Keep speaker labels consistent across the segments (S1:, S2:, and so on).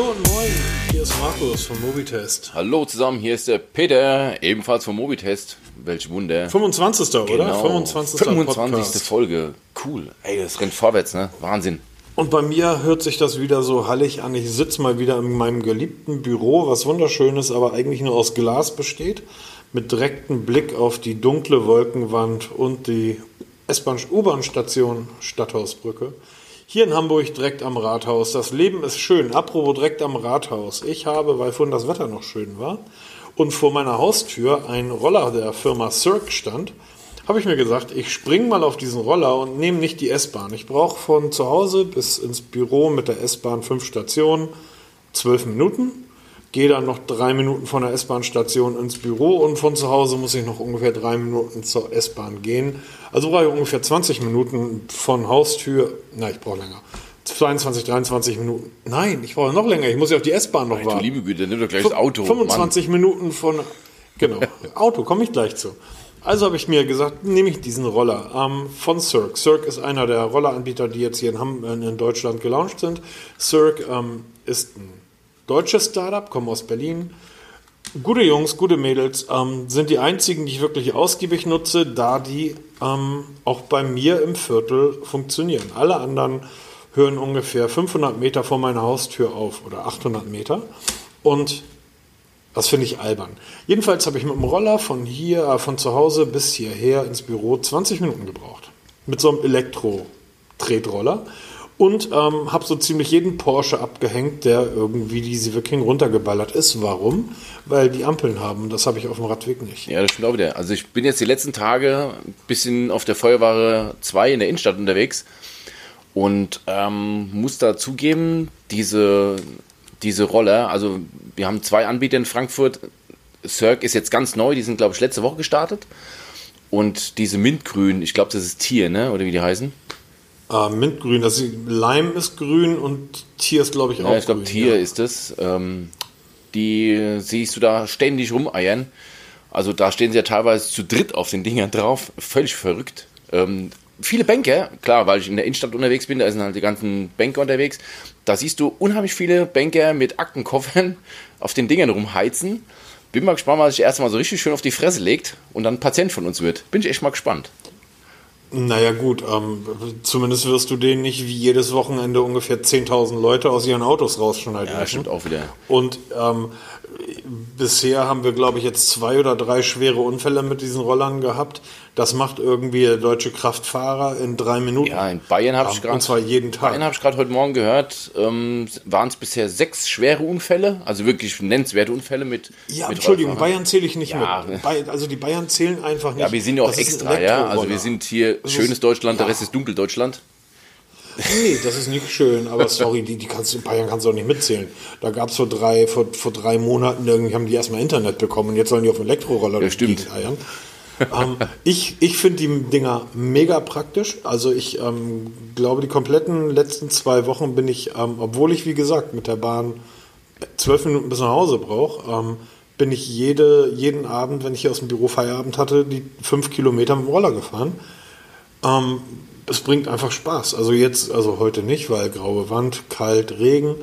S1: Hallo und moin, hier ist Markus vom Mobitest.
S2: Hallo zusammen, hier ist der Peter, ebenfalls vom Mobitest. Welch Wunder.
S1: 25. oder?
S2: Genau.
S1: 25.
S2: 25.
S1: Podcast.
S2: Folge. Cool. Ey, das rennt vorwärts, ne? Wahnsinn.
S1: Und bei mir hört sich das wieder so hallig an. Ich sitze mal wieder in meinem geliebten Büro, was wunderschön ist, aber eigentlich nur aus Glas besteht. Mit direktem Blick auf die dunkle Wolkenwand und die S-Bahn, U-Bahn-Station Stadthausbrücke. Hier in Hamburg direkt am Rathaus. Das Leben ist schön. Apropos direkt am Rathaus. Ich habe, weil vorhin das Wetter noch schön war und vor meiner Haustür ein Roller der Firma Cirque stand, habe ich mir gesagt, ich springe mal auf diesen Roller und nehme nicht die S-Bahn. Ich brauche von zu Hause bis ins Büro mit der S-Bahn fünf Stationen, zwölf Minuten. Gehe dann noch drei Minuten von der S-Bahn-Station ins Büro und von zu Hause muss ich noch ungefähr drei Minuten zur S-Bahn gehen. Also brauche ich ungefähr 20 Minuten von Haustür. Na, ich brauche länger. 22, 23 Minuten. Nein, ich brauche noch länger. Ich muss ja auf die S-Bahn noch
S2: Du
S1: warten.
S2: liebe Güte, nimm doch gleich das Auto.
S1: 25 Minuten von. Genau, Auto, komme ich gleich zu. Also habe ich mir gesagt, nehme ich diesen Roller ähm, von Cirque. Cirque ist einer der Rolleranbieter, die jetzt hier in, Ham in in Deutschland gelauncht sind. Cirque ähm, ist ein deutsches Startup, kommen aus Berlin. Gute Jungs, gute Mädels ähm, sind die einzigen, die ich wirklich ausgiebig nutze, da die ähm, auch bei mir im Viertel funktionieren. Alle anderen hören ungefähr 500 Meter vor meiner Haustür auf oder 800 Meter. Und das finde ich albern. Jedenfalls habe ich mit dem Roller von hier, äh, von zu Hause bis hierher ins Büro 20 Minuten gebraucht. Mit so einem Elektro-Tretroller. Und ähm, habe so ziemlich jeden Porsche abgehängt, der irgendwie diese Wiking runtergeballert ist. Warum? Weil die Ampeln haben. Das habe ich auf dem Radweg nicht.
S2: Ja, das stimmt auch wieder. Also ich bin jetzt die letzten Tage ein bisschen auf der Feuerware 2 in der Innenstadt unterwegs und ähm, muss da zugeben, diese, diese Roller, also wir haben zwei Anbieter in Frankfurt. Cirque ist jetzt ganz neu, die sind, glaube ich, letzte Woche gestartet. Und diese Mintgrün, ich glaube, das ist Tier, ne? Oder wie die heißen?
S1: Äh, Mintgrün, das ist, Leim ist grün und Tier ist, glaube ich, auch
S2: Ja, ich glaube,
S1: grün.
S2: Tier
S1: ja.
S2: ist es. Ähm, die siehst du da ständig rumeiern. Also da stehen sie ja teilweise zu dritt auf den Dingern drauf. Völlig verrückt. Ähm, viele Banker, klar, weil ich in der Innenstadt unterwegs bin, da sind halt die ganzen Banker unterwegs. Da siehst du unheimlich viele Banker mit Aktenkoffern auf den Dingern rumheizen. Bin mal gespannt, was sich erstmal so richtig schön auf die Fresse legt und dann Patient von uns wird. Bin ich echt mal gespannt.
S1: Naja gut, ähm, zumindest wirst du den nicht wie jedes Wochenende ungefähr 10.000 Leute aus ihren Autos rausschneiden.
S2: Ja, stimmt auch wieder.
S1: Und ähm, bisher haben wir, glaube ich, jetzt zwei oder drei schwere Unfälle mit diesen Rollern gehabt. Das macht irgendwie der deutsche Kraftfahrer in drei Minuten.
S2: Ja, in Bayern habe ich gerade.
S1: Und zwar jeden Tag.
S2: Bayern habe ich gerade heute Morgen gehört, ähm, waren es bisher sechs schwere Unfälle, also wirklich nennenswerte Unfälle mit.
S1: ja,
S2: mit
S1: Entschuldigung,
S2: Rollfahrern.
S1: Bayern zähle ich nicht
S2: Ja.
S1: mit. Also die Bayern zählen einfach nicht.
S2: Ja, wir sind ja auch
S1: Das
S2: extra, ja. Also wir sind hier
S1: Das
S2: schönes
S1: ist-
S2: Deutschland, der
S1: ja.
S2: Rest ist Dunkeldeutschland.
S1: Nee, das ist nicht schön, aber sorry, die, die kannst, in Bayern kannst du auch nicht mitzählen. Da gab es vor drei, vor, vor drei Monaten, irgendwie haben die erstmal Internet bekommen und jetzt sollen die auf dem Elektroroller die
S2: stimmt.
S1: Eiern. ähm, ich ich finde die Dinger mega praktisch. Also ich ähm, glaube, die kompletten letzten zwei Wochen bin ich, ähm, obwohl ich wie gesagt mit der Bahn zwölf Minuten bis nach Hause brauche, ähm, bin ich jede, jeden Abend, wenn ich hier aus dem Büro Feierabend hatte, die fünf Kilometer mit dem Roller gefahren. Es bringt einfach Spaß. Also jetzt, also heute nicht, weil graue Wand, kalt, Regen.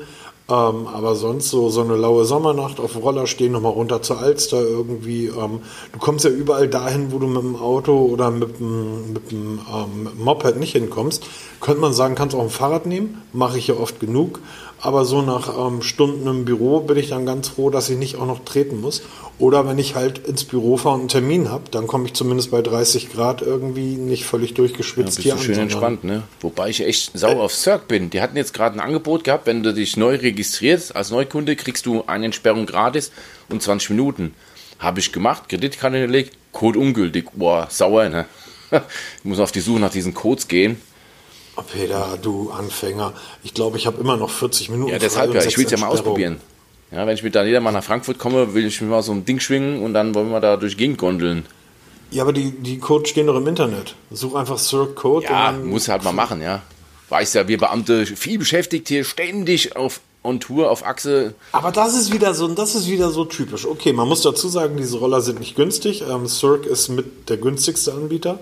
S1: Ähm, aber sonst so, so eine laue Sommernacht auf dem Roller stehen, nochmal runter zur Alster irgendwie. Ähm, du kommst ja überall dahin, wo du mit dem Auto oder mit dem, mit dem ähm, Moped nicht hinkommst. Könnte man sagen, kannst auch ein Fahrrad nehmen. Mache ich ja oft genug. Aber so nach ähm, Stunden im Büro bin ich dann ganz froh, dass ich nicht auch noch treten muss. Oder wenn ich halt ins Büro fahre und einen Termin habe, dann komme ich zumindest bei 30 Grad irgendwie nicht völlig
S2: Ja,
S1: durchgeschwitzt
S2: bist
S1: hier
S2: du
S1: an.
S2: schön entspannt, ne? Wobei ich echt sauer auf Cirque bin. Die hatten jetzt gerade ein Angebot gehabt, wenn du dich neu registrierst als Neukunde, kriegst du eine Entsperrung gratis und 20 Minuten. Habe ich gemacht, Kreditkarte hinterlegt, Code ungültig. Boah, sauer, ne? Ich muss auf die Suche nach diesen Codes gehen.
S1: Oh, Peter, du Anfänger. Ich glaube, ich habe immer noch 40 Minuten.
S2: Ja, deshalb ja. Ich will es ja mal ausprobieren. Ja, wenn ich mit Daniela mal nach Frankfurt komme, will ich mir mal so ein Ding schwingen und dann wollen wir da durch Gegend gondeln.
S1: Ja, aber die, die Codes stehen doch im Internet. Such einfach Cirque Code.
S2: Ja, muss halt mal machen, ja. Weiß ja, wir Beamte viel beschäftigt hier, ständig auf on Tour, auf Achse.
S1: Aber das ist wieder so, das ist wieder so typisch. Okay, man muss dazu sagen, diese Roller sind nicht günstig. Ähm, Cirque ist mit der günstigste Anbieter.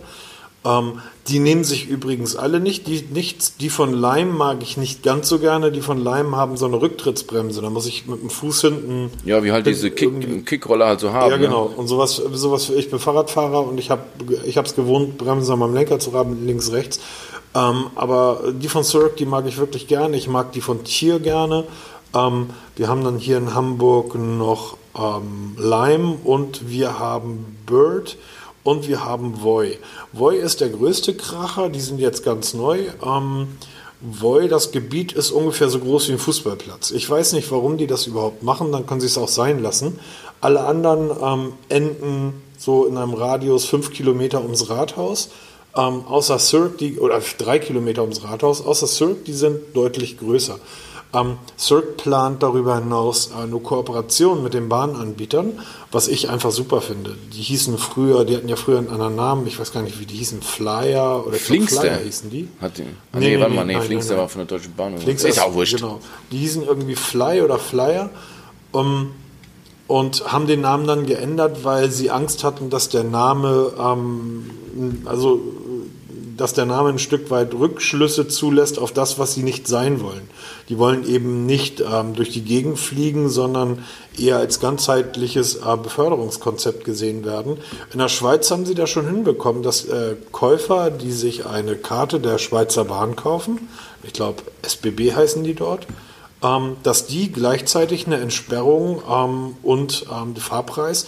S1: Ähm, die nehmen sich übrigens alle nicht. Die, nichts, die von Lime mag ich nicht ganz so gerne. Die von Lime haben so eine Rücktrittsbremse. Da muss ich mit dem Fuß hinten.
S2: Ja, wie halt diese Kick, Kickroller halt so haben.
S1: Ja, genau. Und sowas, sowas ich bin Fahrradfahrer und ich habe ich es gewohnt, Bremsen an meinem Lenker zu haben, links, rechts. Ähm, aber die von Cirque, die mag ich wirklich gerne. Ich mag die von Tier gerne. Ähm, wir haben dann hier in Hamburg noch ähm, Lime und wir haben Bird und wir haben Voi. Voi ist der größte Kracher, die sind jetzt ganz neu. Ähm, Voi, das Gebiet ist ungefähr so groß wie ein Fußballplatz. Ich weiß nicht, warum die das überhaupt machen, dann können sie es auch sein lassen. Alle anderen ähm, enden so in einem Radius fünf Kilometer ums Rathaus. Ähm, außer Cirque, die, oder drei Kilometer ums Rathaus, außer Cirque, die sind deutlich größer. Ähm, Cirque plant darüber hinaus eine Kooperation mit den Bahnanbietern, was ich einfach super finde. Die hießen früher, die hatten ja früher einen anderen Namen, ich weiß gar nicht, wie die hießen, Flyer oder
S2: Flinkster
S1: Flyer hießen die.
S2: Hat die ah, nee, nee, warte mal, nee, nein, Flinkster nein, war von der Deutschen Bahn.
S1: Flinkster ist auch wurscht. Genau. Die hießen irgendwie Fly oder Flyer. Um, und haben den Namen dann geändert, weil sie Angst hatten, dass der Name, ähm, also dass der Name ein Stück weit Rückschlüsse zulässt auf das, was sie nicht sein wollen. Die wollen eben nicht ähm, durch die Gegend fliegen, sondern eher als ganzheitliches äh, Beförderungskonzept gesehen werden. In der Schweiz haben sie da schon hinbekommen, dass äh, Käufer, die sich eine Karte der Schweizer Bahn kaufen, ich glaube SBB heißen die dort, ähm, dass die gleichzeitig eine Entsperrung ähm, und ähm, den Fahrpreis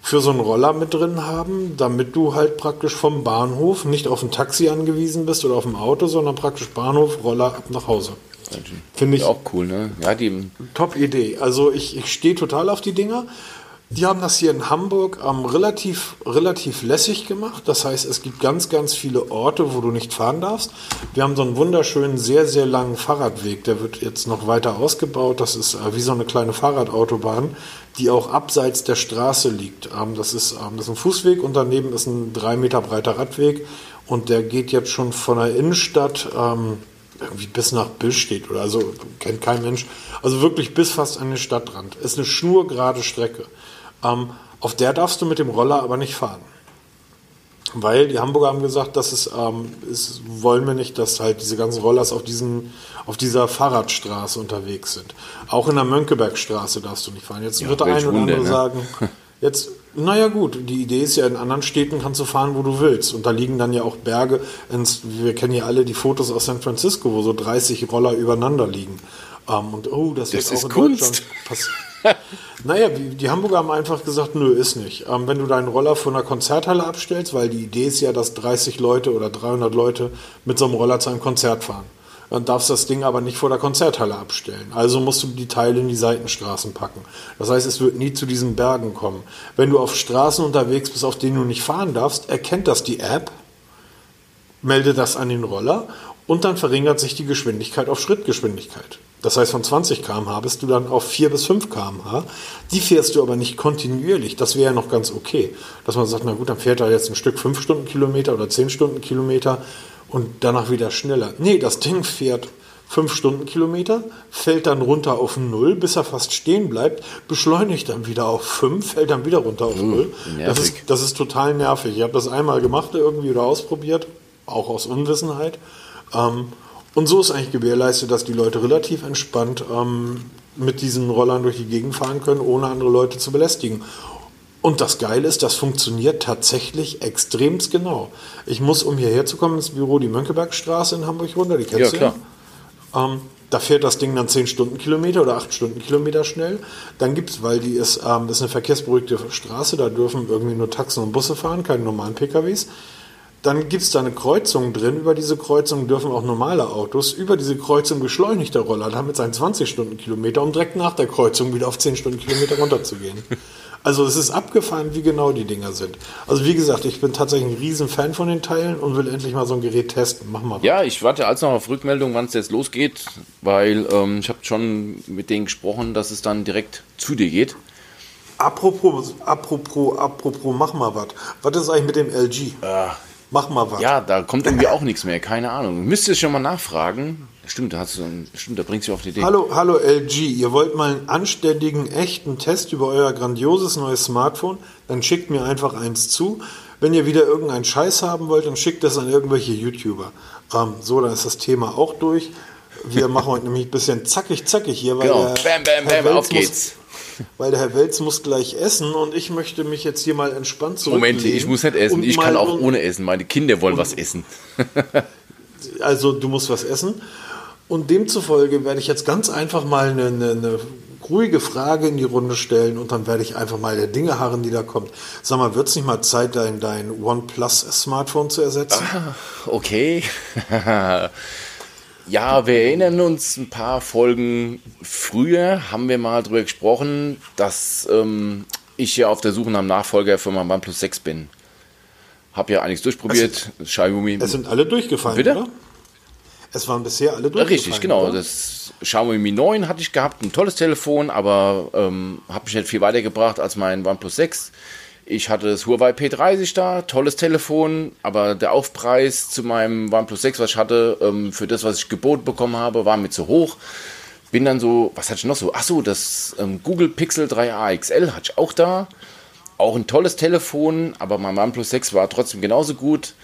S1: für so einen Roller mit drin haben, damit du halt praktisch vom Bahnhof nicht auf ein Taxi angewiesen bist oder auf ein Auto, sondern praktisch Bahnhof, Roller ab nach Hause.
S2: Finde ich auch cool, ne?
S1: Ja, die Top Idee. Also ich, ich stehe total auf die Dinger. Die haben das hier in Hamburg ähm, relativ, relativ lässig gemacht. Das heißt, es gibt ganz, ganz viele Orte, wo du nicht fahren darfst. Wir haben so einen wunderschönen, sehr, sehr langen Fahrradweg. Der wird jetzt noch weiter ausgebaut. Das ist äh, wie so eine kleine Fahrradautobahn, die auch abseits der Straße liegt. Ähm, das, ist, ähm, das ist ein Fußweg und daneben ist ein drei Meter breiter Radweg. Und der geht jetzt schon von der Innenstadt ähm, irgendwie bis nach Billstedt oder also kennt kein Mensch. Also wirklich bis fast an den Stadtrand. Ist eine schnurgerade Strecke. Ähm, auf der darfst du mit dem Roller aber nicht fahren. Weil die Hamburger haben gesagt, dass es, ähm, ist, wollen wir nicht, dass halt diese ganzen Rollers auf, diesen, auf dieser Fahrradstraße unterwegs sind. Auch in der Mönckebergstraße darfst du nicht fahren. Jetzt ja, wird der eine oder andere ne? sagen, jetzt, naja gut, die Idee ist ja, in anderen Städten kannst du fahren, wo du willst. Und da liegen dann ja auch Berge, ins, wir kennen ja alle die Fotos aus San Francisco, wo so 30 Roller übereinander liegen. Ähm, und oh, das,
S2: das
S1: wird
S2: auch in Kunst. Deutschland
S1: passieren. naja, die Hamburger haben einfach gesagt, nö, ist nicht. Ähm, wenn du deinen Roller von einer Konzerthalle abstellst, weil die Idee ist ja, dass 30 Leute oder 300 Leute mit so einem Roller zu einem Konzert fahren. Dann darfst du das Ding aber nicht vor der Konzerthalle abstellen. Also musst du die Teile in die Seitenstraßen packen. Das heißt, es wird nie zu diesen Bergen kommen. Wenn du auf Straßen unterwegs bist, auf denen du nicht fahren darfst, erkennt das die App, meldet das an den Roller und dann verringert sich die Geschwindigkeit auf Schrittgeschwindigkeit. Das heißt, von 20 km/h bist du dann auf 4 bis 5 km/h. Die fährst du aber nicht kontinuierlich. Das wäre ja noch ganz okay. Dass man sagt, na gut, dann fährt er jetzt ein Stück 5 Stundenkilometer oder 10 Stundenkilometer und danach wieder schneller. Nee, das Ding fährt 5 Stundenkilometer, fällt dann runter auf 0, bis er fast stehen bleibt, beschleunigt dann wieder auf 5, fällt dann wieder runter auf 0. Uh, das, ist, das ist total nervig. Ich habe das einmal gemacht irgendwie oder ausprobiert, auch aus Unwissenheit. Ähm, und so ist eigentlich gewährleistet, dass die Leute relativ entspannt ähm, mit diesen Rollern durch die Gegend fahren können, ohne andere Leute zu belästigen. Und das Geile ist, das funktioniert tatsächlich extremst genau. Ich muss, um hierher zu kommen, ins Büro die Mönckebergstraße in Hamburg runter, die kennst ja, du ja. Ähm, da fährt das Ding dann 10 Stundenkilometer oder 8 Stundenkilometer schnell. Dann gibt es, weil die ist, ähm, ist eine verkehrsberuhigte Straße, da dürfen irgendwie nur Taxen und Busse fahren, keine normalen PKWs. Dann gibt es da eine Kreuzung drin. Über diese Kreuzung dürfen auch normale Autos. Über diese Kreuzung beschleunigt der Roller dann mit seinen 20 Stundenkilometer, um direkt nach der Kreuzung wieder auf 10 Stundenkilometer runterzugehen. Also es ist abgefahren, wie genau die Dinger sind. Also wie gesagt, ich bin tatsächlich ein riesen Fan von den Teilen und will endlich mal so ein Gerät testen. Mach mal.
S2: Ja, ich warte als noch auf Rückmeldung, wann es jetzt losgeht, weil ähm, ich habe schon mit denen gesprochen, dass es dann direkt zu dir geht.
S1: Apropos, apropos, apropos, mach mal was. Was ist eigentlich mit dem LG?
S2: Äh, Mach mal was. Ja, da kommt irgendwie auch nichts mehr, keine Ahnung. Müsstest schon mal nachfragen. Stimmt, da, hast du, stimmt, da bringst du auf die Idee.
S1: Hallo, hallo LG, ihr wollt mal einen anständigen, echten Test über euer grandioses neues Smartphone? Dann schickt mir einfach eins zu. Wenn ihr wieder irgendeinen Scheiß haben wollt, dann schickt das an irgendwelche YouTuber. Ähm, so, dann ist das Thema auch durch. Wir machen heute nämlich ein bisschen zackig, zackig hier, weil
S2: Genau. Bam, bam, bam, auf geht's.
S1: Weil der Herr Welz muss gleich essen und ich möchte mich jetzt hier mal entspannt zurücklegen.
S2: Moment, ich muss nicht essen. Ich kann auch ohne essen. Meine Kinder wollen was essen.
S1: Also du musst was essen. Und demzufolge werde ich jetzt ganz einfach mal eine, eine, eine ruhige Frage in die Runde stellen und dann werde ich einfach mal der Dinge harren, die da kommt. Sag mal, wird es nicht mal Zeit, dein, dein OnePlus-Smartphone zu ersetzen?
S2: Okay. ja, wir erinnern uns ein paar Folgen früher, haben wir mal drüber gesprochen, dass ähm, ich ja auf der Suche nach einem Nachfolger für mein OnePlus 6 bin. Hab ja einiges durchprobiert. Xiaomi.
S1: Es sind alle durchgefallen,
S2: Bitte?
S1: oder? Es waren bisher alle durchgefallen.
S2: Richtig, genau.
S1: Oder?
S2: Das Xiaomi Mi 9 hatte ich gehabt, ein tolles Telefon, aber ähm, habe mich nicht viel weitergebracht als mein OnePlus 6. Ich hatte das Huawei P30 da, tolles Telefon, aber der Aufpreis zu meinem OnePlus 6, was ich hatte, ähm, für das, was ich geboten bekommen habe, war mir zu hoch. Bin dann so, was hatte ich noch so? Ach so, das ähm, Google Pixel 3a XL hatte ich auch da. Auch ein tolles Telefon, aber mein OnePlus 6 war trotzdem genauso gut.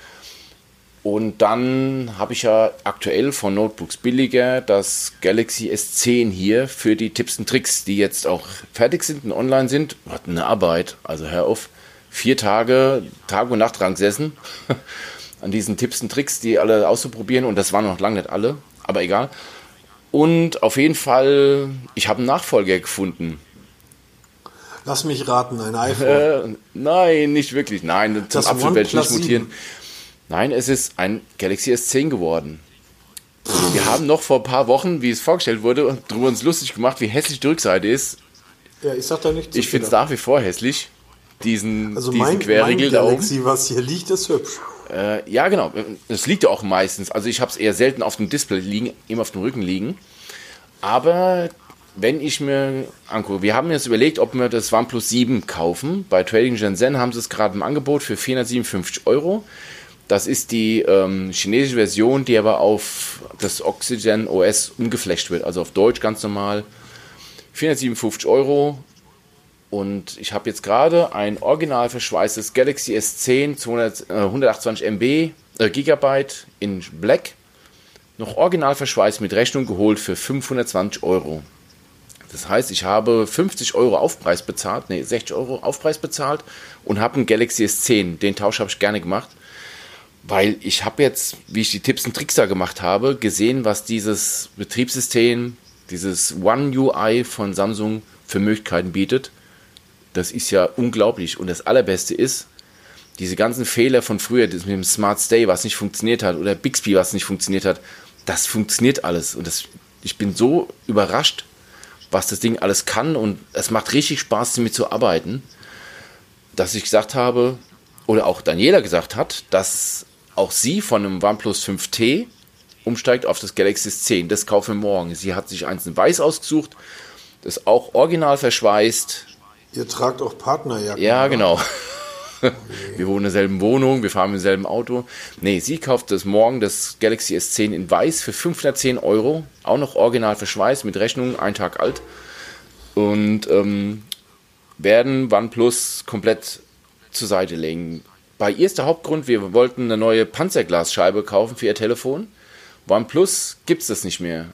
S2: Und dann habe ich ja aktuell von Notebooks billiger das Galaxy S10 hier für die Tipps und Tricks, die jetzt auch fertig sind und online sind. Hat eine Arbeit, also hör auf. Vier Tage, Tag und Nacht dran gesessen an diesen Tipps und Tricks, die alle auszuprobieren. Und das waren noch lange nicht alle, aber egal. Und auf jeden Fall, ich habe einen Nachfolger gefunden.
S1: Lass mich raten, ein iPhone.
S2: Äh, nein, nicht wirklich. Nein, zum
S1: Das
S2: Abschluss werde ich nicht mutieren. Nein, es ist ein Galaxy S10 geworden. Wir haben noch vor ein paar Wochen, wie es vorgestellt wurde, darüber uns lustig gemacht, wie hässlich die Rückseite ist.
S1: ja, ich sag da nicht zu
S2: Ich finde es nach wie vor hässlich. Diesen,
S1: Also
S2: diesen
S1: mein, mein
S2: Querriegel da oben.
S1: Galaxy, was hier liegt, ist hübsch.
S2: Äh, ja, genau. Das liegt ja auch meistens. Also ich habe es eher selten auf dem Display liegen, immer auf dem Rücken liegen. Aber wenn ich mir angucke, wir haben jetzt überlegt, ob wir das OnePlus 7 kaufen. Bei Trading Shenzhen haben sie es gerade im Angebot für 457 Euro. Das ist die ähm, chinesische Version, die aber auf das Oxygen OS umgeflasht wird, also auf Deutsch ganz normal. 457 Euro. Und ich habe jetzt gerade ein original verschweißtes Galaxy S10 200, äh, 128 MB äh, Gigabyte in Black noch original verschweißt mit Rechnung geholt für 520 Euro. Das heißt, ich habe 50 Euro Aufpreis bezahlt, nee, 60 Euro Aufpreis bezahlt und habe einen Galaxy S10. Den Tausch habe ich gerne gemacht, weil ich habe jetzt, wie ich die Tipps und Tricks da gemacht habe, gesehen, was dieses Betriebssystem, dieses One UI von Samsung für Möglichkeiten bietet. Das ist ja unglaublich. Und das Allerbeste ist, diese ganzen Fehler von früher, das mit dem Smart Stay, was nicht funktioniert hat, oder Bixby, was nicht funktioniert hat, das funktioniert alles. Und das, ich bin so überrascht, was das Ding alles kann. Und es macht richtig Spaß, damit zu arbeiten, dass ich gesagt habe, oder auch Daniela gesagt hat, dass auch sie von einem OnePlus 5T umsteigt auf das Galaxy S10. Das kaufen wir morgen. Sie hat sich eins in weiß ausgesucht, das auch original verschweißt,
S1: Ihr tragt auch Partnerjacken.
S2: ja, genau. Wir wohnen in derselben Wohnung, wir fahren im selben Auto. Nee, sie kauft das morgen, das Galaxy S10 in weiß für 510 Euro. Auch noch original verschweißt, mit Rechnung, ein Tag alt. Und ähm, werden OnePlus komplett zur Seite legen. Bei ihr ist der Hauptgrund, wir wollten eine neue Panzerglasscheibe kaufen für ihr Telefon. OnePlus gibt es das nicht mehr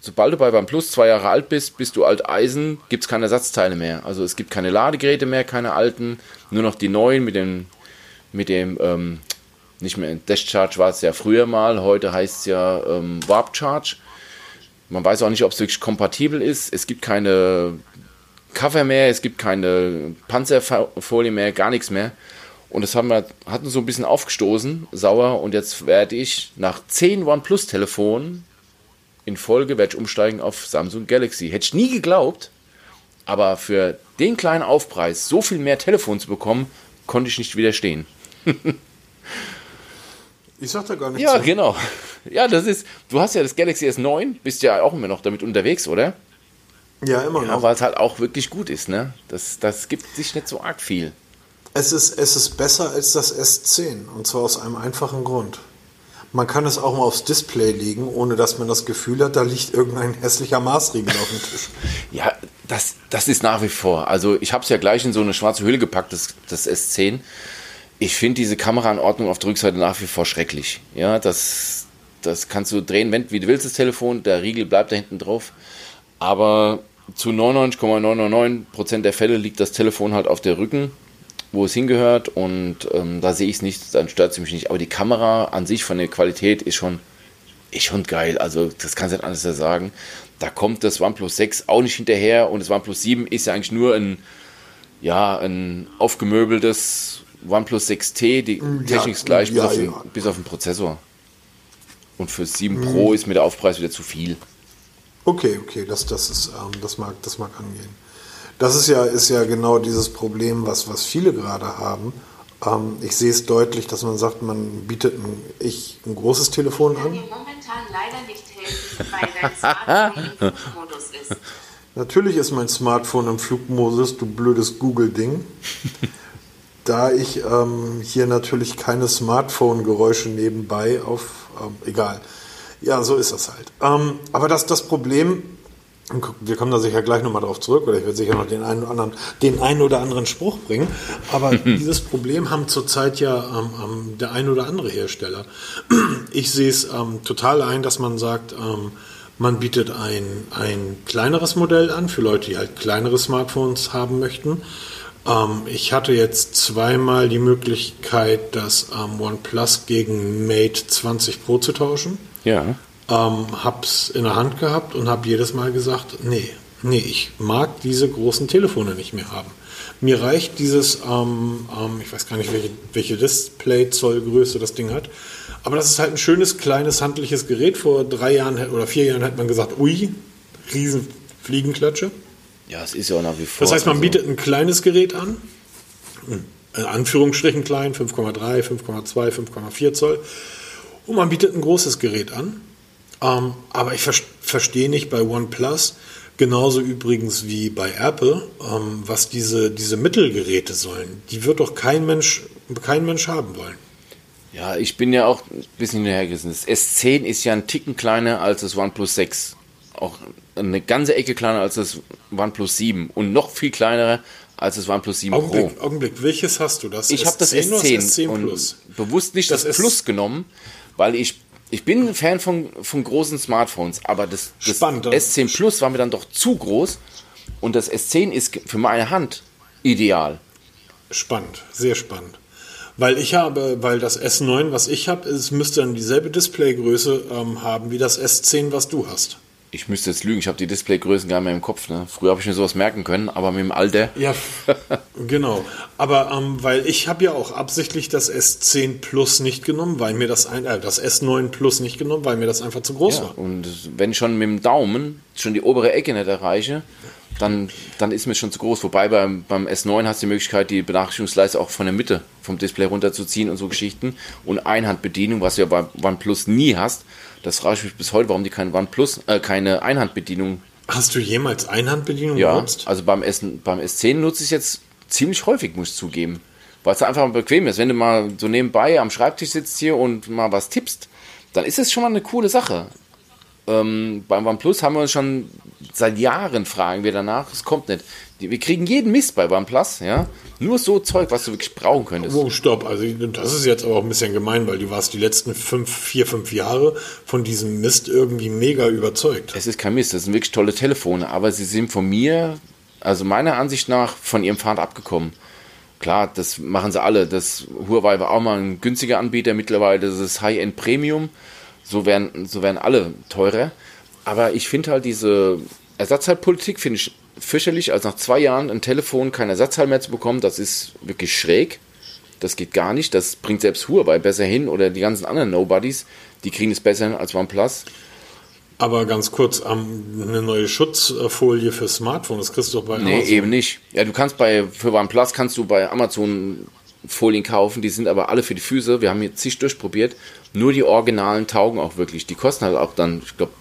S2: sobald du bei OnePlus zwei Jahre alt bist, bist du alt Eisen, gibt es keine Ersatzteile mehr. Also es gibt keine Ladegeräte mehr, keine alten, nur noch die neuen mit dem, mit dem, ähm, nicht mehr Dash Charge war es ja früher mal, heute heißt es ja ähm, Warp Charge. Man weiß auch nicht, ob es wirklich kompatibel ist. Es gibt keine Cover mehr, es gibt keine Panzerfolie mehr, gar nichts mehr. Und das haben wir, hat uns so ein bisschen aufgestoßen, sauer. Und jetzt werde ich nach 10 OnePlus-Telefonen in Folge werde ich umsteigen auf Samsung Galaxy. Hätte ich nie geglaubt, aber für den kleinen Aufpreis so viel mehr Telefon zu bekommen, konnte ich nicht widerstehen.
S1: Ich sag da gar nichts.
S2: Ja,
S1: zu.
S2: genau. Ja, das ist, du hast ja das Galaxy S9, bist ja auch immer noch damit unterwegs, oder?
S1: ja immer
S2: Ja,
S1: noch.
S2: weil es halt auch wirklich gut ist, ne? Das, das gibt sich nicht so arg viel.
S1: Es ist, es ist besser als das S10 und zwar aus einem einfachen Grund. Man kann es auch mal aufs Display legen, ohne dass man das Gefühl hat, da liegt irgendein hässlicher Maßriegel auf dem Tisch.
S2: Ja, das, das ist nach wie vor. Also ich habe es ja gleich in so eine schwarze Hülle gepackt, das, das S10. Ich finde diese Kameraanordnung auf der Rückseite nach wie vor schrecklich. Ja, das, das kannst du drehen, wenn, wie du willst, das Telefon. Der Riegel bleibt da hinten drauf. Aber zu 99,999% der Fälle liegt das Telefon halt auf der Rücken, wo es hingehört. Und ähm, da sehe ich es nicht, dann stört es mich nicht. Aber die Kamera an sich von der Qualität ist schon, ist schon geil. Also, das kannst du nicht anders sagen. Da kommt das OnePlus 6 auch nicht hinterher. Und das OnePlus 7 ist ja eigentlich nur ein, ja, ein aufgemöbeltes OnePlus 6T. Die Technik ist gleich,
S1: ja,
S2: bis, auf den,
S1: ja.
S2: bis auf den Prozessor. Und für 7 Pro ist mir der Aufpreis wieder zu viel.
S1: Okay, okay, das, das, ist, ähm, das, mag, das mag angehen. Das ist ja, ist ja genau dieses Problem, was, was viele gerade haben. Ähm, ich sehe es deutlich, dass man sagt, man bietet ein, ich, ein großes Telefon an.
S3: momentan leider nicht helfen, weil dein Smartphone im Flugmodus ist.
S1: Natürlich ist mein Smartphone im Flugmodus, du blödes Google-Ding. da ich ähm, hier natürlich keine Smartphone-Geräusche nebenbei auf, ähm, egal. Ja, so ist das halt. Ähm, aber das, das Problem, wir kommen da sicher gleich nochmal drauf zurück, oder ich werde sicher noch den einen oder anderen, den einen oder anderen Spruch bringen. Aber dieses Problem haben zurzeit ja ähm, ähm, der ein oder andere Hersteller. Ich sehe es ähm, total ein, dass man sagt, ähm, man bietet ein, ein kleineres Modell an für Leute, die halt kleinere Smartphones haben möchten. Ähm, ich hatte jetzt zweimal die Möglichkeit, das ähm, OnePlus gegen Mate 20 Pro zu tauschen.
S2: Ja.
S1: Ähm, hab's in der Hand gehabt und habe jedes Mal gesagt, nee, nee, ich mag diese großen Telefone nicht mehr haben. Mir reicht dieses, ähm, ähm, ich weiß gar nicht, welche, welche Display-Zollgröße das Ding hat, aber das ist halt ein schönes, kleines, handliches Gerät. Vor drei Jahren oder vier Jahren hat man gesagt, ui, riesen Fliegenklatsche.
S2: Ja, es ist ja auch nach wie vor.
S1: Das heißt, man
S2: also-
S1: bietet ein kleines Gerät an, in Anführungsstrichen klein, 5,3, 5,2, 5,4 Zoll, und man bietet ein großes Gerät an. Ähm, aber ich ver verstehe nicht bei OnePlus, genauso übrigens wie bei Apple, ähm, was diese, diese Mittelgeräte sollen. Die wird doch kein Mensch, kein Mensch haben wollen.
S2: Ja, ich bin ja auch ein bisschen hinterhergerissen. Das S10 ist ja ein Ticken kleiner als das OnePlus 6. Auch eine ganze Ecke kleiner als das OnePlus 7 und noch viel kleiner als das OnePlus 7 Pro.
S1: Augenblick, Augenblick, welches hast du? Das
S2: Ich habe das
S1: S10 oder
S2: S10,
S1: das S10
S2: und
S1: Plus?
S2: bewusst nicht das,
S1: Das
S2: Plus genommen, weil ich ich bin ein Fan von, von großen Smartphones, aber das, das
S1: Spannend.
S2: S10 Plus war mir dann doch zu groß und das S10 ist für meine Hand ideal.
S1: Spannend, sehr spannend. Weil ich habe, weil das S9, was ich habe, es müsste dann dieselbe Displaygröße ähm, haben wie das S10, was du hast.
S2: Ich müsste jetzt lügen, ich habe die Displaygrößen gar nicht mehr im Kopf. Ne? Früher habe ich mir sowas merken können, aber mit dem Alter.
S1: Ja, genau. Aber ähm, weil ich habe ja auch absichtlich das S10 Plus nicht genommen, weil mir das ein, äh, das S9 Plus nicht genommen, weil mir das einfach zu groß
S2: Ja,
S1: war.
S2: und wenn ich schon mit dem Daumen schon die obere Ecke nicht erreiche, dann, dann ist mir schon zu groß. Wobei beim, beim S9 hast du die Möglichkeit, die Benachrichtigungsleiste auch von der Mitte vom Display runterzuziehen und so Geschichten. Und Einhandbedienung, was du ja bei OnePlus nie hast. Das frage ich mich bis heute, warum die keine OnePlus, äh, keine Einhandbedienung.
S1: Hast du jemals Einhandbedienung
S2: Ja,
S1: benutzt?
S2: also beim, S, beim S10 nutze ich es jetzt ziemlich häufig, muss ich zugeben. Weil es einfach bequem ist. Wenn du mal so nebenbei am Schreibtisch sitzt hier und mal was tippst, dann ist es schon mal eine coole Sache. Ähm, beim OnePlus haben wir uns schon seit Jahren fragen wir danach, es kommt nicht. Wir kriegen jeden Mist bei OnePlus, ja. Nur so Zeug, was du wirklich brauchen könntest.
S1: Oh, stopp. Also das ist jetzt aber auch ein bisschen gemein, weil du warst die letzten fünf, vier, fünf Jahre von diesem Mist irgendwie mega überzeugt.
S2: Es ist kein Mist, das sind wirklich tolle Telefone, aber sie sind von mir, also meiner Ansicht nach, von ihrem Pfad abgekommen. Klar, das machen sie alle. Das Huawei war auch mal ein günstiger Anbieter, mittlerweile das ist High-End Premium. So werden, so werden alle teurer. Aber ich finde halt diese Ersatzteilpolitik finde ich fürchterlich, als nach zwei Jahren ein Telefon kein Ersatzteil mehr zu bekommen, das ist wirklich schräg. Das geht gar nicht. Das bringt selbst Huawei besser hin oder die ganzen anderen Nobodies, die kriegen es besser hin als OnePlus.
S1: Aber ganz kurz, ähm, eine neue Schutzfolie für Smartphone, das kriegst du doch bei
S2: Nee,
S1: Amazon.
S2: eben nicht. Ja, du kannst bei, für OnePlus kannst du bei Amazon Folien kaufen, die sind aber alle für die Füße. Wir haben hier zig durchprobiert. Nur die Originalen taugen auch wirklich. Die kosten halt auch dann, ich glaube,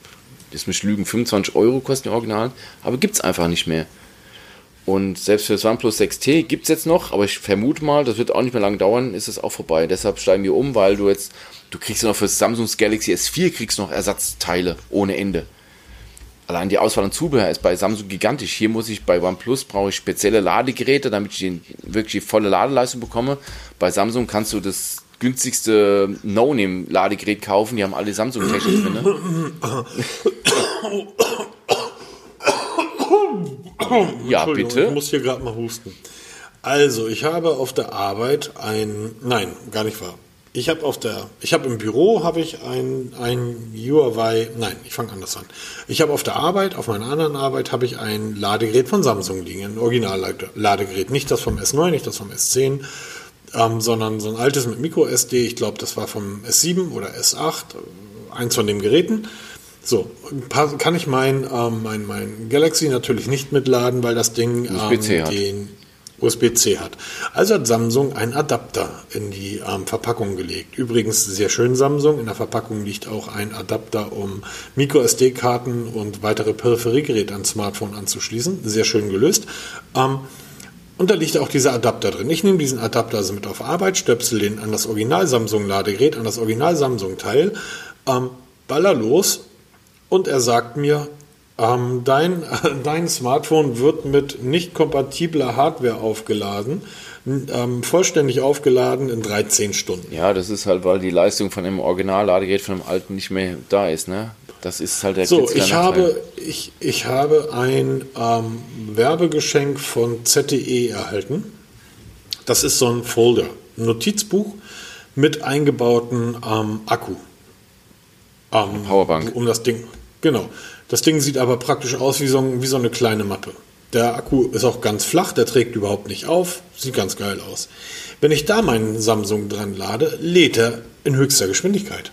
S2: das mich lügen, 25 Euro kosten die Originalen, aber gibt's einfach nicht mehr. Und selbst für das OnePlus 6T gibt's jetzt noch, aber ich vermute mal, das wird auch nicht mehr lange dauern, ist es auch vorbei. Deshalb steigen wir um, weil du jetzt, du kriegst ja noch für das Samsung Galaxy S4 kriegst noch Ersatzteile ohne Ende. allein die Auswahl an Zubehör ist bei Samsung gigantisch. Hier muss ich bei OnePlus brauche ich spezielle Ladegeräte, damit ich die, wirklich die volle Ladeleistung bekomme. Bei Samsung kannst du das günstigste No-Name-Ladegerät kaufen. Die haben alle Samsung-Technik drin. Ne? ja, bitte.
S1: Ich muss hier gerade mal husten. Also, ich habe auf der Arbeit ein, nein, gar nicht wahr. Ich habe auf der, ich habe im Büro habe ich ein, ein Huawei, nein, ich fange anders an. Ich habe auf der Arbeit, auf meiner anderen Arbeit habe ich ein Ladegerät von Samsung liegen, ein Original-Ladegerät, nicht das vom S9, nicht das vom S10, ähm, sondern so ein altes mit Micro SD. Ich glaube, das war vom S7 oder S8, äh, eins von den Geräten. So, kann ich mein, ähm, mein, mein Galaxy natürlich nicht mitladen, weil das Ding ähm,
S2: hat.
S1: den USB-C hat. Also hat Samsung einen Adapter in die ähm, Verpackung gelegt. Übrigens sehr schön Samsung. In der Verpackung liegt auch ein Adapter, um Micro-SD-Karten und weitere Peripheriegeräte ans Smartphone anzuschließen. Sehr schön gelöst. Ähm, und da liegt auch dieser Adapter drin. Ich nehme diesen Adapter also mit auf Arbeit, stöpsel den an das Original Samsung Ladegerät, an das Original Samsung Teil, ähm, baller los und er sagt mir, ähm, dein, dein Smartphone wird mit nicht kompatibler Hardware aufgeladen, ähm, vollständig aufgeladen in 13 Stunden.
S2: Ja, das ist halt, weil die Leistung von dem Original-Ladegerät von dem alten nicht mehr da ist, ne? Das ist halt der
S1: So, ich habe, ich, ich habe ein ähm, Werbegeschenk von ZTE erhalten. Das ist so ein Folder, ein Notizbuch mit eingebauten ähm, Akku. Ähm,
S2: Powerbank.
S1: Um das Ding. Genau. Das Ding sieht aber praktisch aus wie so, wie so eine kleine Mappe. Der Akku ist auch ganz flach, der trägt überhaupt nicht auf, sieht ganz geil aus. Wenn ich da meinen Samsung dran lade, lädt er in höchster Geschwindigkeit.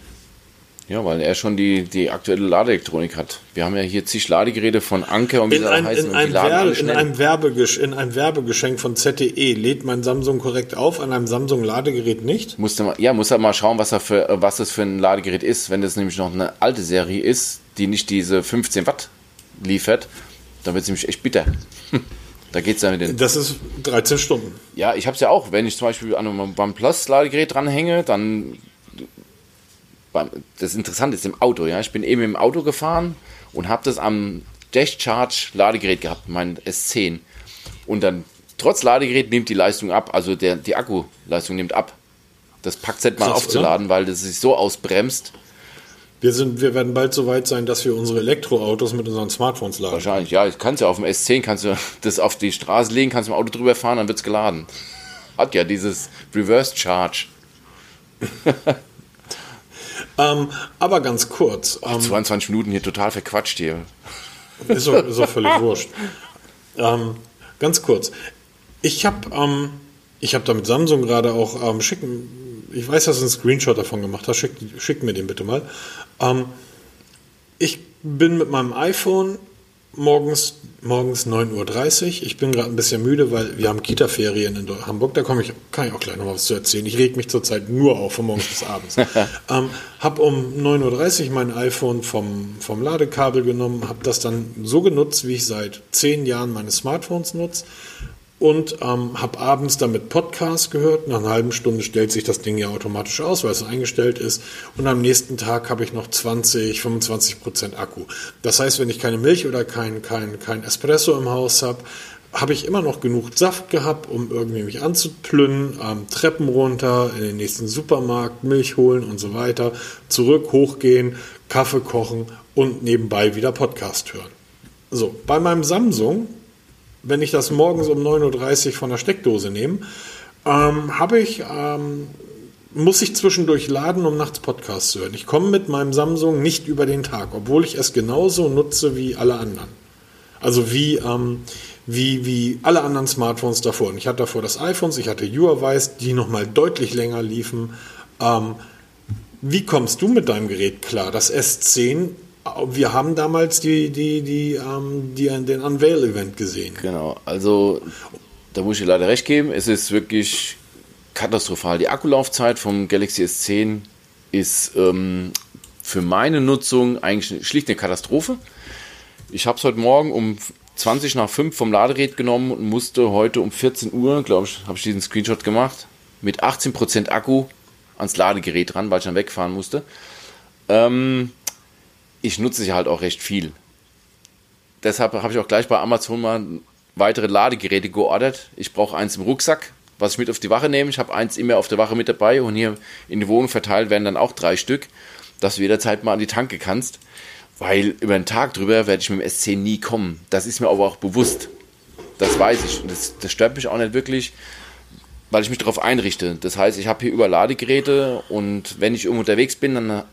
S2: Ja, weil er schon die, die aktuelle Ladeelektronik hat. Wir haben ja hier zig Ladegeräte von Anker und wie sie heißen
S1: in,
S2: und
S1: einem Werbe, in, einem Werbegesch in einem Werbegeschenk von ZTE lädt mein Samsung korrekt auf, an einem Samsung-Ladegerät nicht.
S2: Musste mal, ja, muss er mal schauen, was, er für, äh, was das für ein Ladegerät ist. Wenn das nämlich noch eine alte Serie ist, die nicht diese 15 Watt liefert, dann wird es nämlich echt bitter. da geht es dann mit den.
S1: Das ist 13 Stunden.
S2: Ja, ich habe es ja auch. Wenn ich zum Beispiel an einem OnePlus-Ladegerät dranhänge, dann. Beim- Das Interessante ist im Auto, ja. Ich bin eben im Auto gefahren und habe das am Dash-Charge-Ladegerät gehabt, mein S10. Und dann, trotz Ladegerät, nimmt die Leistung ab, also der, die Akkuleistung nimmt ab. Das packt nicht mal
S1: Krass,
S2: aufzuladen, weil das sich so ausbremst.
S1: Wir, sind, wir werden bald so weit sein, dass wir unsere Elektroautos mit unseren Smartphones laden.
S2: Wahrscheinlich, ja, ich kann's ja auf dem S10, kannst du das auf die Straße legen, kannst mit dem Auto drüber fahren, dann wird's geladen. Hat ja dieses Reverse Charge.
S1: Ähm, aber ganz kurz, ähm,
S2: 22 Minuten hier total verquatscht hier.
S1: ist doch, ist doch völlig wurscht. Ähm, ganz kurz. Ich habe ähm, ich hab da mit Samsung gerade auch ähm, schicken. Ich weiß, dass du einen Screenshot davon gemacht hast. Schick, schick mir den bitte mal. Ähm, ich bin mit meinem iPhone morgens, morgens 9.30 Uhr. Ich bin gerade ein bisschen müde, weil wir haben Kita-Ferien in Hamburg. Da komme ich, kann ich auch gleich noch was zu erzählen. Ich reg mich zurzeit nur auf, von morgens bis abends. ähm, hab um 9.30 Uhr mein iPhone vom, vom Ladekabel genommen, habe das dann so genutzt, wie ich seit zehn Jahren meine Smartphones nutze. Und ähm, habe abends damit Podcast gehört. Nach einer halben Stunde stellt sich das Ding ja automatisch aus, weil es eingestellt ist. Und am nächsten Tag habe ich noch 20, 25 Prozent Akku. Das heißt, wenn ich keine Milch oder kein, kein, kein Espresso im Haus habe, habe ich immer noch genug Saft gehabt, um irgendwie mich anzuplünnen, ähm, Treppen runter, in den nächsten Supermarkt, Milch holen und so weiter, zurück, hochgehen, Kaffee kochen und nebenbei wieder Podcast hören. So, bei meinem Samsung wenn ich das morgens um 9.30 Uhr von der Steckdose nehme, ähm, habe ich, ähm, muss ich zwischendurch laden, um nachts Podcasts zu hören. Ich komme mit meinem Samsung nicht über den Tag, obwohl ich es genauso nutze wie alle anderen. Also wie, ähm, wie, wie alle anderen Smartphones davor. Und ich hatte davor das iPhones, ich hatte Huawei's, die nochmal deutlich länger liefen. Ähm, wie kommst du mit deinem Gerät klar? Das S10, wir haben damals die, die, die, ähm, die, den Unveil-Event gesehen.
S2: Genau, also da muss ich leider recht geben, es ist wirklich katastrophal. Die Akkulaufzeit vom Galaxy S10 ist ähm, für meine Nutzung eigentlich schlicht eine Katastrophe. Ich habe es heute Morgen um 20 nach 5 vom Ladegerät genommen und musste heute um 14 Uhr, glaube ich, habe ich diesen Screenshot gemacht, mit 18% Akku ans Ladegerät ran, weil ich dann wegfahren musste. Ähm, ich nutze sie halt auch recht viel. deshalb habe ich auch gleich bei Amazon mal weitere Ladegeräte geordert. Ich brauche eins im Rucksack, was ich mit auf die Wache nehme. Ich habe eins immer auf der Wache mit dabei und hier in die Wohnung verteilt werden dann auch drei Stück, dass du jederzeit mal an die Tanke kannst. Weil über den Tag drüber werde ich mit dem S10 nie kommen. Das ist mir aber auch bewusst. Das weiß ich. Und das, das stört mich auch nicht wirklich, weil ich mich darauf einrichte. Das heißt, ich habe hier Überladegeräte und wenn ich irgendwo unterwegs bin, dann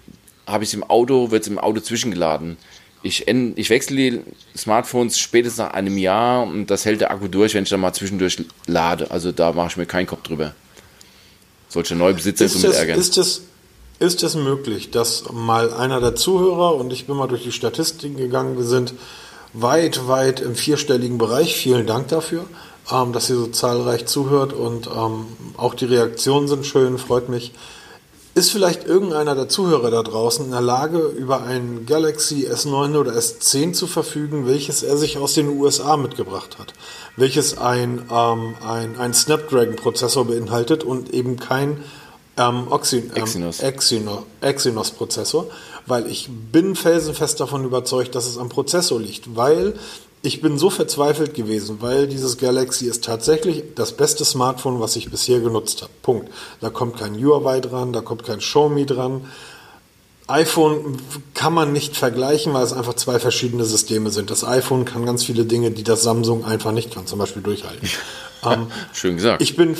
S2: habe ich es im Auto, wird es im Auto zwischengeladen. Ich, ich wechsle die Smartphones spätestens nach einem Jahr und das hält der Akku durch, wenn ich dann mal zwischendurch lade. Also da mache ich mir keinen Kopf drüber. Solche Neubesitzer
S1: ist
S2: so mit ärgern.
S1: Ist es, ist es möglich, dass mal einer der Zuhörer, und ich bin mal durch die Statistiken gegangen, wir sind weit, weit im vierstelligen Bereich, vielen Dank dafür, ähm, dass ihr so zahlreich zuhört und ähm, auch die Reaktionen sind schön, freut mich. Ist vielleicht irgendeiner der Zuhörer da draußen in der Lage, über ein Galaxy S9 oder S10 zu verfügen, welches er sich aus den USA mitgebracht hat? Welches ein, ähm, ein, ein Snapdragon-Prozessor beinhaltet und eben kein ähm, Oxy, ähm,
S2: Exynos.
S1: Exynos, Exynos-Prozessor, weil ich bin felsenfest davon überzeugt, dass es am Prozessor liegt, weil ich bin so verzweifelt gewesen, weil dieses Galaxy ist tatsächlich das beste Smartphone, was ich bisher genutzt habe. Punkt. Da kommt kein Huawei dran, da kommt kein Xiaomi dran. iPhone kann man nicht vergleichen, weil es einfach zwei verschiedene Systeme sind. Das iPhone kann ganz viele Dinge, die das Samsung einfach nicht kann, zum Beispiel durchhalten. ähm,
S2: Schön gesagt.
S1: ich bin,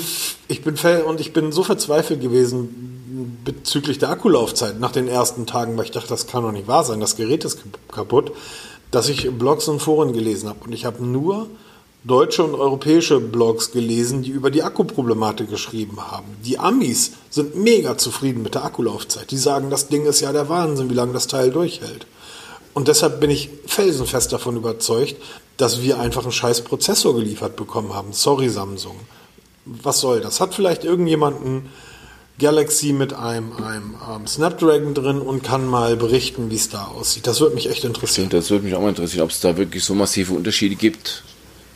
S1: ich bin und ich bin so verzweifelt gewesen bezüglich der Akkulaufzeit nach den ersten Tagen, weil ich dachte, das kann doch nicht wahr sein, das Gerät ist kaputt, dass ich Blogs und Foren gelesen habe. Und ich habe nur deutsche und europäische Blogs gelesen, die über die Akkuproblematik geschrieben haben. Die Amis sind mega zufrieden mit der Akkulaufzeit. Die sagen, das Ding ist ja der Wahnsinn, wie lange das Teil durchhält. Und deshalb bin ich felsenfest davon überzeugt, dass wir einfach einen scheiß Prozessor geliefert bekommen haben. Sorry, Samsung. Was soll das? Hat vielleicht irgendjemand ein Galaxy mit einem, einem, ähm, Snapdragon drin und kann mal berichten, wie es da aussieht. Das würde mich echt interessieren.
S2: Das würde mich auch mal interessieren, ob es da wirklich so massive Unterschiede gibt.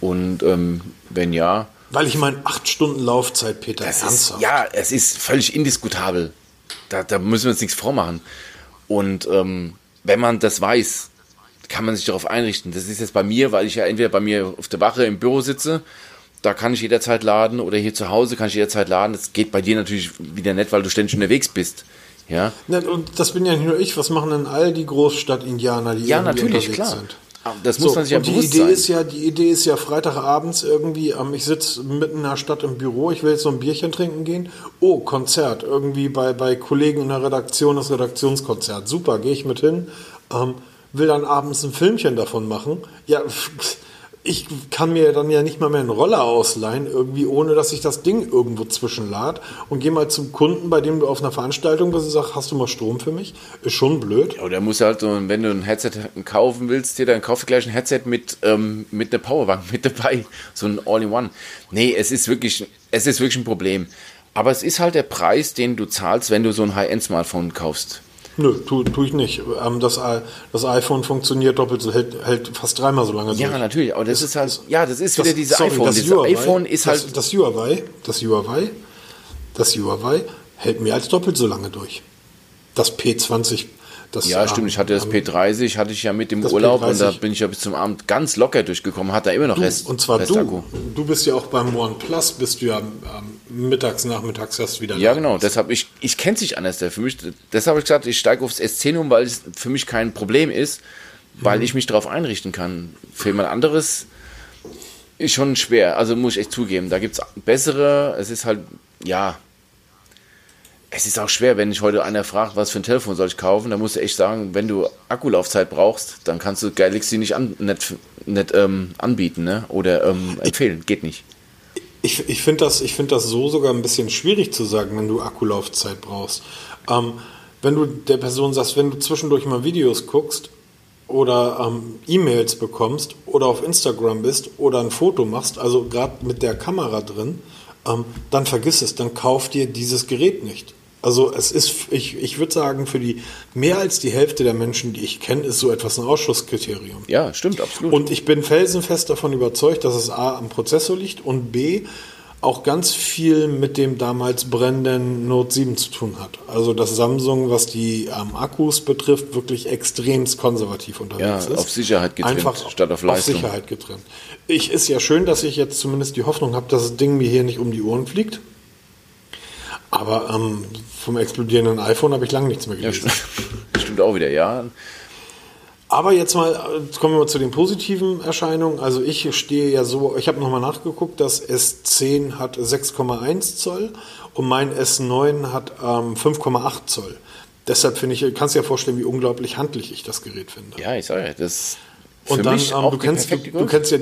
S2: Und ähm, wenn ja,
S1: Weil ich meine, acht Stunden Laufzeit, Peter,
S2: ist,
S1: ernsthaft.
S2: ja, es ist völlig indiskutabel. Da, da müssen wir uns nichts vormachen. Und ähm, wenn man das weiß, kann man sich darauf einrichten. Das ist jetzt bei mir, weil ich ja entweder bei mir auf der Wache im Büro sitze, da kann ich jederzeit laden, oder hier zu Hause kann ich jederzeit laden. Das geht bei dir natürlich wieder nicht, weil du ständig unterwegs bist. Ja,
S1: Na, und das bin ja nicht nur ich. Was machen denn all die Großstadt-Indianer, die
S2: ja
S1: irgendwie
S2: natürlich,
S1: unterwegs
S2: klar.
S1: sind?
S2: Das muss
S1: So,
S2: man sich ja
S1: die Idee
S2: sein.
S1: ist ja, die Idee ist ja Freitagabends irgendwie, ähm, ich sitze mitten in der Stadt im Büro, ich will jetzt so ein Bierchen trinken gehen. Oh, Konzert, irgendwie bei, bei Kollegen in der Redaktion das Redaktionskonzert. Super, gehe ich mit hin. Ähm, will dann abends ein Filmchen davon machen. Ja, ich kann mir dann ja nicht mal mehr einen Roller ausleihen, irgendwie, ohne dass ich das Ding irgendwo zwischenlad und gehe mal zum Kunden, bei dem du auf einer Veranstaltung bist und sagst, hast du mal Strom für mich? Ist schon blöd.
S2: Ja, oder musst halt, so, wenn du ein Headset kaufen willst, dir dann kauf gleich ein Headset mit, ähm, mit einer Powerbank mit dabei. So ein All-in-One. Nee, es ist wirklich, es ist wirklich ein Problem. Aber es ist halt der Preis, den du zahlst, wenn du so ein High-End-Smartphone kaufst.
S1: Nö, tu, tu ich nicht. Ähm, das, i- das iPhone funktioniert doppelt so, hält, hält fast dreimal so lange
S2: Ja,
S1: durch.
S2: natürlich. Aber das, ist halt, ja, das ist
S1: Das-
S2: wieder diese
S1: sorry,
S2: iPhone.
S1: das
S2: Dieses
S1: Huawei-
S2: iPhone ist
S1: das,
S2: halt,
S1: Das Huawei, das Huawei, das Huawei hält mehr als doppelt so lange durch. Das P20, das
S2: ja, stimmt. Ich hatte das
S1: ähm,
S2: P30, hatte ich ja mit dem
S1: das
S2: Urlaub und da
S1: P30.
S2: bin ich ja bis zum Abend ganz locker durchgekommen. Hat da immer noch Rest.
S1: Und zwar
S2: Restakku.
S1: du. Du bist ja auch beim OnePlus, bist du ja ähm, mittags, nachmittags erst wieder
S2: Ja, genau. Deshalb, ich, ich kenne sich anders. Der für mich, deshalb habe ich gesagt, ich steige aufs S10 um, weil es für mich kein Problem ist, weil ich mich darauf einrichten kann. Für jemand anderes ist schon schwer. Also muss ich echt zugeben. Da gibt es bessere. Es ist halt, ja. Es ist auch schwer, wenn ich heute einer fragt, was für ein Telefon soll ich kaufen, dann musst du echt sagen, wenn du Akkulaufzeit brauchst, dann kannst du Galaxy nicht, an, nicht, nicht ähm, anbieten ne? oder ähm, empfehlen. Geht nicht.
S1: Ich, ich finde das, ich find das so sogar ein bisschen schwierig zu sagen, wenn du Akkulaufzeit brauchst. Ähm, wenn du der Person sagst, wenn du zwischendurch mal Videos guckst oder ähm, E-Mails bekommst oder auf Instagram bist oder ein Foto machst, also gerade mit der Kamera drin, ähm, dann vergiss es, dann kauf dir dieses Gerät nicht. Also es ist, ich, ich würde sagen, für die mehr als die Hälfte der Menschen, die ich kenne, ist so etwas ein Ausschusskriterium.
S2: Ja, stimmt, absolut.
S1: Und ich bin felsenfest davon überzeugt, dass es A am Prozessor liegt und B auch ganz viel mit dem damals brennenden Note 7 zu tun hat. Also dass Samsung, was die ähm, Akkus betrifft, wirklich extremst konservativ unterwegs
S2: Ja,
S1: ist.
S2: auf Sicherheit getrimmt,
S1: Einfach
S2: statt auf Leistung.
S1: Auf Sicherheit getrimmt. Ich ist ja schön, dass ich jetzt zumindest die Hoffnung habe, dass das Ding mir hier nicht um die Ohren fliegt. Aber ähm, vom explodierenden iPhone habe ich lange nichts mehr
S2: Ja,
S1: gelesen.
S2: stimmt, stimmt auch wieder, ja.
S1: Aber jetzt mal, jetzt kommen wir mal zu den positiven Erscheinungen. Also ich stehe ja so, ich habe nochmal nachgeguckt, das S10 hat 6,1 Zoll und mein S9 hat ähm, 5,8 Zoll. Deshalb finde ich, kannst du dir ja vorstellen, wie unglaublich handlich ich das Gerät finde.
S2: Ja, ich sage ja, das für
S1: Und dann,
S2: mich
S1: ähm,
S2: auch
S1: du, kennst, du, du, kennst ja,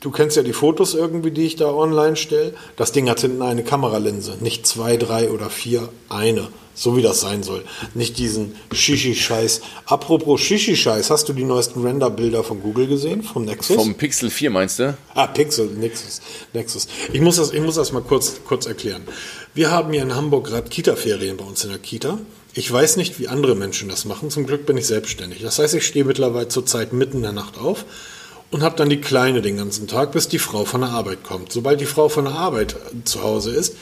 S1: du kennst ja die Fotos irgendwie, die ich da online stelle. Das Ding hat hinten eine Kameralinse, nicht zwei, drei oder vier, eine. So wie das sein soll. Nicht diesen Shishi-Scheiß. Apropos Shishi-Scheiß, hast du die neuesten Render-Bilder von Google gesehen? Vom Nexus?
S2: Vom Pixel 4 meinst du?
S1: Ah, Pixel, Nexus. Nexus. Ich muss das, ich muss das mal kurz, kurz erklären. Wir haben hier in Hamburg gerade Kita-Ferien bei uns in der Kita. Ich weiß nicht, wie andere Menschen das machen. Zum Glück bin ich selbstständig. Das heißt, ich stehe mittlerweile zurzeit mitten in der Nacht auf und habe dann die Kleine den ganzen Tag, bis die Frau von der Arbeit kommt. Sobald die Frau von der Arbeit zu Hause ist,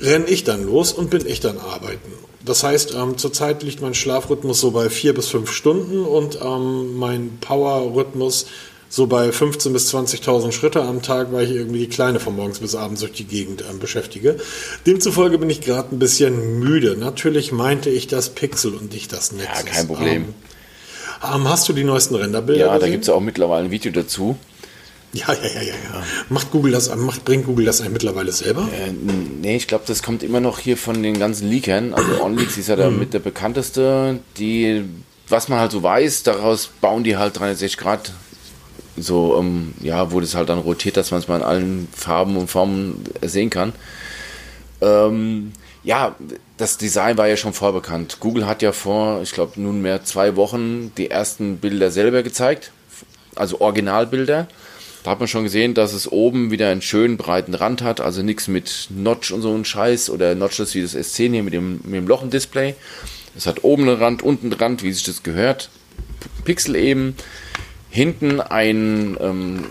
S1: renne ich dann los und bin ich dann arbeiten. Das heißt, ähm, zurzeit liegt mein Schlafrhythmus so bei vier bis fünf Stunden und ähm, mein Power-Rhythmus so bei 15.000 bis 20.000 Schritte am Tag, weil ich irgendwie die Kleine von morgens bis abends durch die Gegend ähm, beschäftige. Demzufolge bin ich gerade ein bisschen müde. Natürlich meinte ich das Pixel und nicht das Nexus.
S2: Ja, kein Problem.
S1: Ähm, ähm, hast du die neuesten Renderbilder
S2: Ja, da
S1: gesehen?
S2: gibt es auch mittlerweile ein Video dazu.
S1: Ja, ja, ja, ja, ja. Macht Google das, macht, bringt Google das eigentlich mittlerweile selber?
S2: Äh, nee, ich glaube, das kommt immer noch hier von den ganzen Leakern. Also OnLeaks ist ja da mit der bekannteste. Die, was man halt so weiß, daraus bauen die halt 360 Grad so, ähm, ja, wo das halt dann rotiert, dass man es mal in allen Farben und Formen sehen kann. Ähm, ja, das Design war ja schon vorbekannt. Google hat ja vor, ich glaube, nunmehr zwei Wochen die ersten Bilder selber gezeigt, also Originalbilder. Da hat man schon gesehen, dass es oben wieder einen schönen breiten Rand hat, also nichts mit Notch und so ein Scheiß oder Notches wie das S10 hier mit dem, mit dem Loch im Display. Es hat oben einen Rand, unten einen Rand, wie sich das gehört. Pixel eben. Hinten ein, ähm,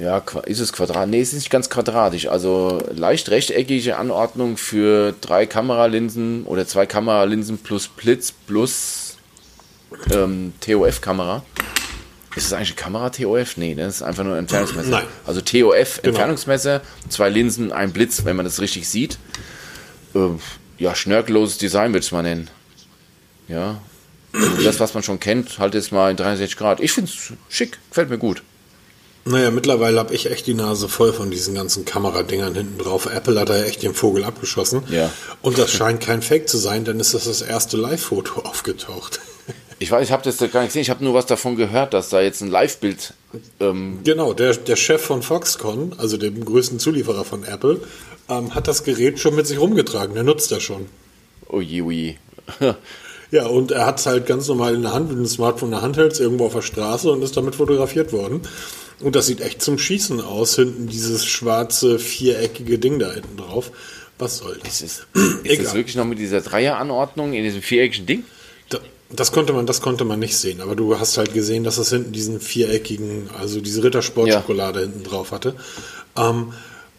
S2: ja, ist es Quadrat? Nee, es ist nicht ganz quadratisch. Also leicht rechteckige Anordnung für drei Kameralinsen oder zwei Kameralinsen plus Blitz plus ähm, TOF-Kamera. Ist das eigentlich eine Kamera TOF? Nee, das ist einfach nur ein Entfernungsmesser.
S1: Nein.
S2: Also TOF, Entfernungsmesser, zwei Linsen, ein Blitz, wenn man das richtig sieht. Äh, ja, schnörkelloses Design würde ich es mal nennen. Ja. Also das, was man schon kennt, halt jetzt mal in 63 Grad. Ich finde es schick, gefällt mir gut.
S1: Naja, mittlerweile habe ich echt die Nase voll von diesen ganzen Kameradingern hinten drauf. Apple hat da ja echt den Vogel abgeschossen.
S2: Ja.
S1: Und das scheint kein Fake zu sein, denn ist das das erste Live-Foto aufgetaucht.
S2: Ich weiß, ich habe das gar nicht gesehen. Ich habe nur was davon gehört, dass da jetzt ein Live-Bild. Ähm,
S1: Genau, der, der Chef von Foxconn, also dem größten Zulieferer von Apple, ähm, hat das Gerät schon mit sich rumgetragen. Der nutzt das schon.
S2: oh je, oh.
S1: Ja, und er hat es halt ganz normal in der Hand, mit dem Smartphone in der Hand hält, irgendwo auf der Straße und ist damit fotografiert worden. Und das sieht echt zum Schießen aus, hinten dieses schwarze, viereckige Ding da hinten drauf. Was soll das?
S2: Ist, ist das wirklich noch mit dieser Dreieranordnung in diesem viereckigen Ding?
S1: Da- Das konnte man, das konnte man nicht sehen, aber du hast halt gesehen, dass das hinten diesen viereckigen, also diese Rittersport-Schokolade hinten drauf hatte. Ähm,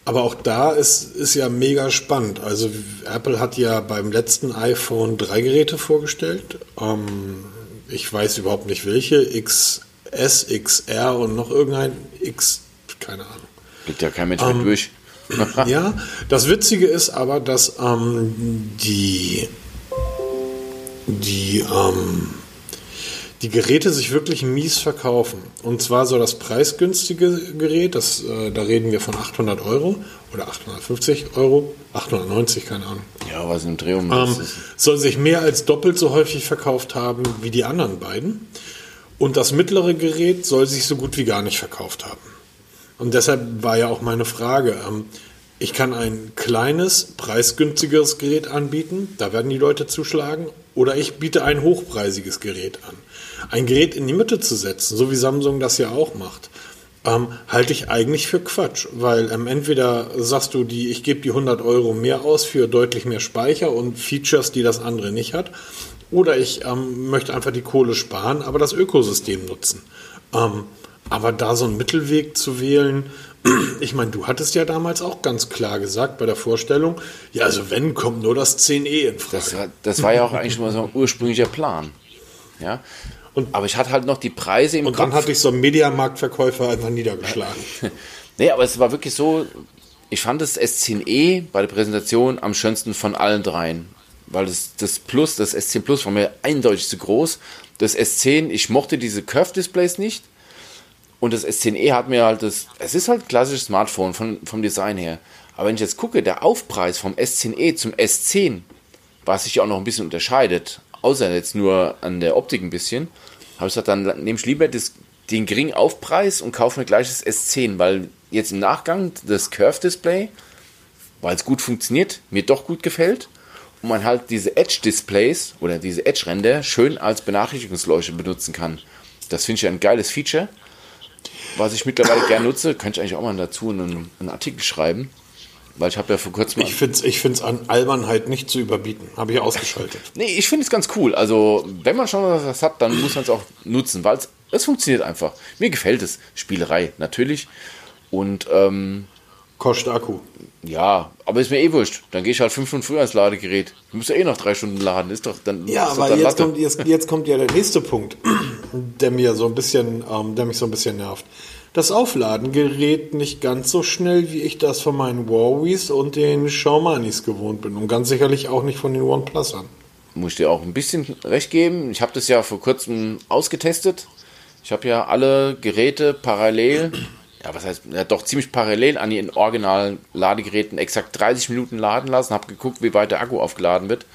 S1: aber auch da ist, ist ja mega spannend. Also Apple hat ja beim letzten iPhone drei Geräte vorgestellt. Ähm, ich weiß überhaupt nicht welche. XS, XR und noch irgendein X, keine Ahnung.
S2: Geht ja kein Mensch
S1: Ähm,
S2: mehr durch.
S1: Ja, das Witzige ist aber, dass ähm, die, die, ähm, die Geräte sich wirklich mies verkaufen. Und zwar so das preisgünstige Gerät, das, äh, da reden wir von 800 Euro oder 850 Euro, 890, keine Ahnung,
S2: Ja, was im Dreh um
S1: ähm, soll sich mehr als doppelt so häufig verkauft haben wie die anderen beiden. Und das mittlere Gerät soll sich so gut wie gar nicht verkauft haben. Und deshalb war ja auch meine Frage, ähm, ich kann ein kleines, preisgünstigeres Gerät anbieten, da werden die Leute zuschlagen, oder ich biete ein hochpreisiges Gerät an. Ein Gerät in die Mitte zu setzen, so wie Samsung das ja auch macht, ähm, halte ich eigentlich für Quatsch, weil ähm, entweder sagst du, die, ich gebe die 100 Euro mehr aus für deutlich mehr Speicher und Features, die das andere nicht hat, oder ich ähm, möchte einfach die Kohle sparen, aber das Ökosystem nutzen. Ähm, Aber da so einen Mittelweg zu wählen, ich meine, du hattest ja damals auch ganz klar gesagt bei der Vorstellung, ja, also wenn, kommt nur das 10e in Frage.
S2: Das war, das war ja auch eigentlich mal so ein ursprünglicher Plan. Ja.
S1: Und-
S2: aber ich hatte halt noch die Preise im
S1: Und dann
S2: Kopf.
S1: hatte ich so einen Mediamarktverkäufer einfach niedergeschlagen.
S2: Nee, aber es war wirklich so, ich fand das S10e bei der Präsentation am schönsten von allen dreien. Weil das, das Plus, das S10 Plus war mir eindeutig zu groß. Das S10, ich mochte diese Curve-Displays nicht. Und das S10e hat mir halt das, es ist halt ein klassisches Smartphone von, vom Design her. Aber wenn ich jetzt gucke, der Aufpreis vom S10e zum S10, was sich ja auch noch ein bisschen unterscheidet, außer jetzt nur an der Optik ein bisschen, habe ich gesagt, dann nehme ich lieber das, den geringen Aufpreis und kaufe mir gleich das S10, weil jetzt im Nachgang das Curve-Display, weil es gut funktioniert, mir doch gut gefällt und man halt diese Edge-Displays oder diese Edge-Ränder schön als Benachrichtigungsleuchte benutzen kann. Das finde ich ein geiles Feature, was ich mittlerweile gerne nutze. Könnte ich eigentlich auch mal dazu einen, einen Artikel schreiben, weil ich habe ja vor kurzem...
S1: Ich finde es ich find's an Albernheit nicht zu überbieten. Habe ich ausgeschaltet.
S2: Nee, ich finde es ganz cool. Also, wenn man schon was hat, dann muss man es auch nutzen, weil es, funktioniert einfach. Mir gefällt es. Spielerei, natürlich. Und ähm,
S1: Kostet Akku.
S2: ja, aber ist mir eh wurscht. Dann gehe ich halt fünf Stunden früher ans Ladegerät. Du musst ja eh noch drei Stunden laden. Ist doch dann.
S1: Ja, aber
S2: dann
S1: jetzt kommt, jetzt, jetzt kommt ja der nächste Punkt, der mir so ein bisschen, ähm, der mich so ein bisschen nervt. Das Aufladen gerät nicht ganz so schnell, wie ich das von meinen Huaweis und den Xiaomanis gewohnt bin. Und ganz sicherlich auch nicht von den OnePlusern.
S2: muss ich dir auch ein bisschen recht geben. Ich habe das ja vor kurzem ausgetestet. Ich habe ja alle Geräte parallel, ja, was heißt, ja, doch ziemlich parallel an den originalen Ladegeräten exakt 30 Minuten laden lassen, habe geguckt, wie weit der Akku aufgeladen wird.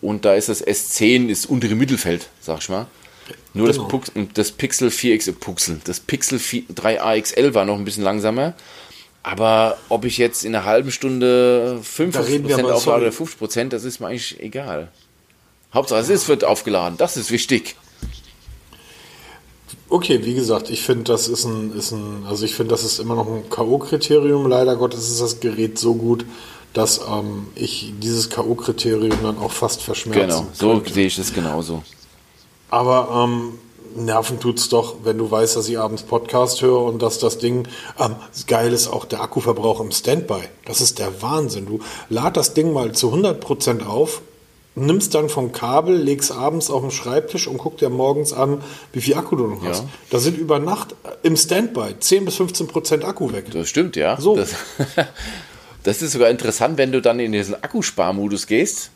S2: Und da ist das S10 ist untere Mittelfeld, sag ich mal. Nur
S1: Genau.
S2: das, Pux, das Pixel 4X Pixel, das Pixel 4, 3a XL war noch ein bisschen langsamer. Aber ob ich jetzt in einer halben Stunde 50%
S1: reden wir aber-
S2: auflade oder 50%, das ist mir eigentlich egal. Hauptsache es ist, wird aufgeladen, das ist wichtig.
S1: Okay, wie gesagt, ich finde, das ist ein, ist ein, also ich finde, das ist immer noch ein K.O.-Kriterium. Leider Gottes ist das Gerät so gut, dass ähm, ich dieses K.O.-Kriterium dann auch fast verschmerzen
S2: Genau, so
S1: könnte.
S2: sehe ich es genauso.
S1: Aber ähm, Nerven tut's doch, wenn du weißt, dass ich abends Podcast höre und dass das Ding ähm, geil ist, auch der Akkuverbrauch im Standby. Das ist der Wahnsinn. Du lad das Ding mal zu 100% auf, nimmst dann vom Kabel, legst abends auf den Schreibtisch und guck dir morgens an, wie viel Akku du noch
S2: Ja.
S1: hast. Da sind über Nacht im Standby 10 bis 15% Akku weg.
S2: Das stimmt, ja.
S1: So.
S2: Das, das ist sogar interessant, wenn du dann in diesen Akkusparmodus gehst.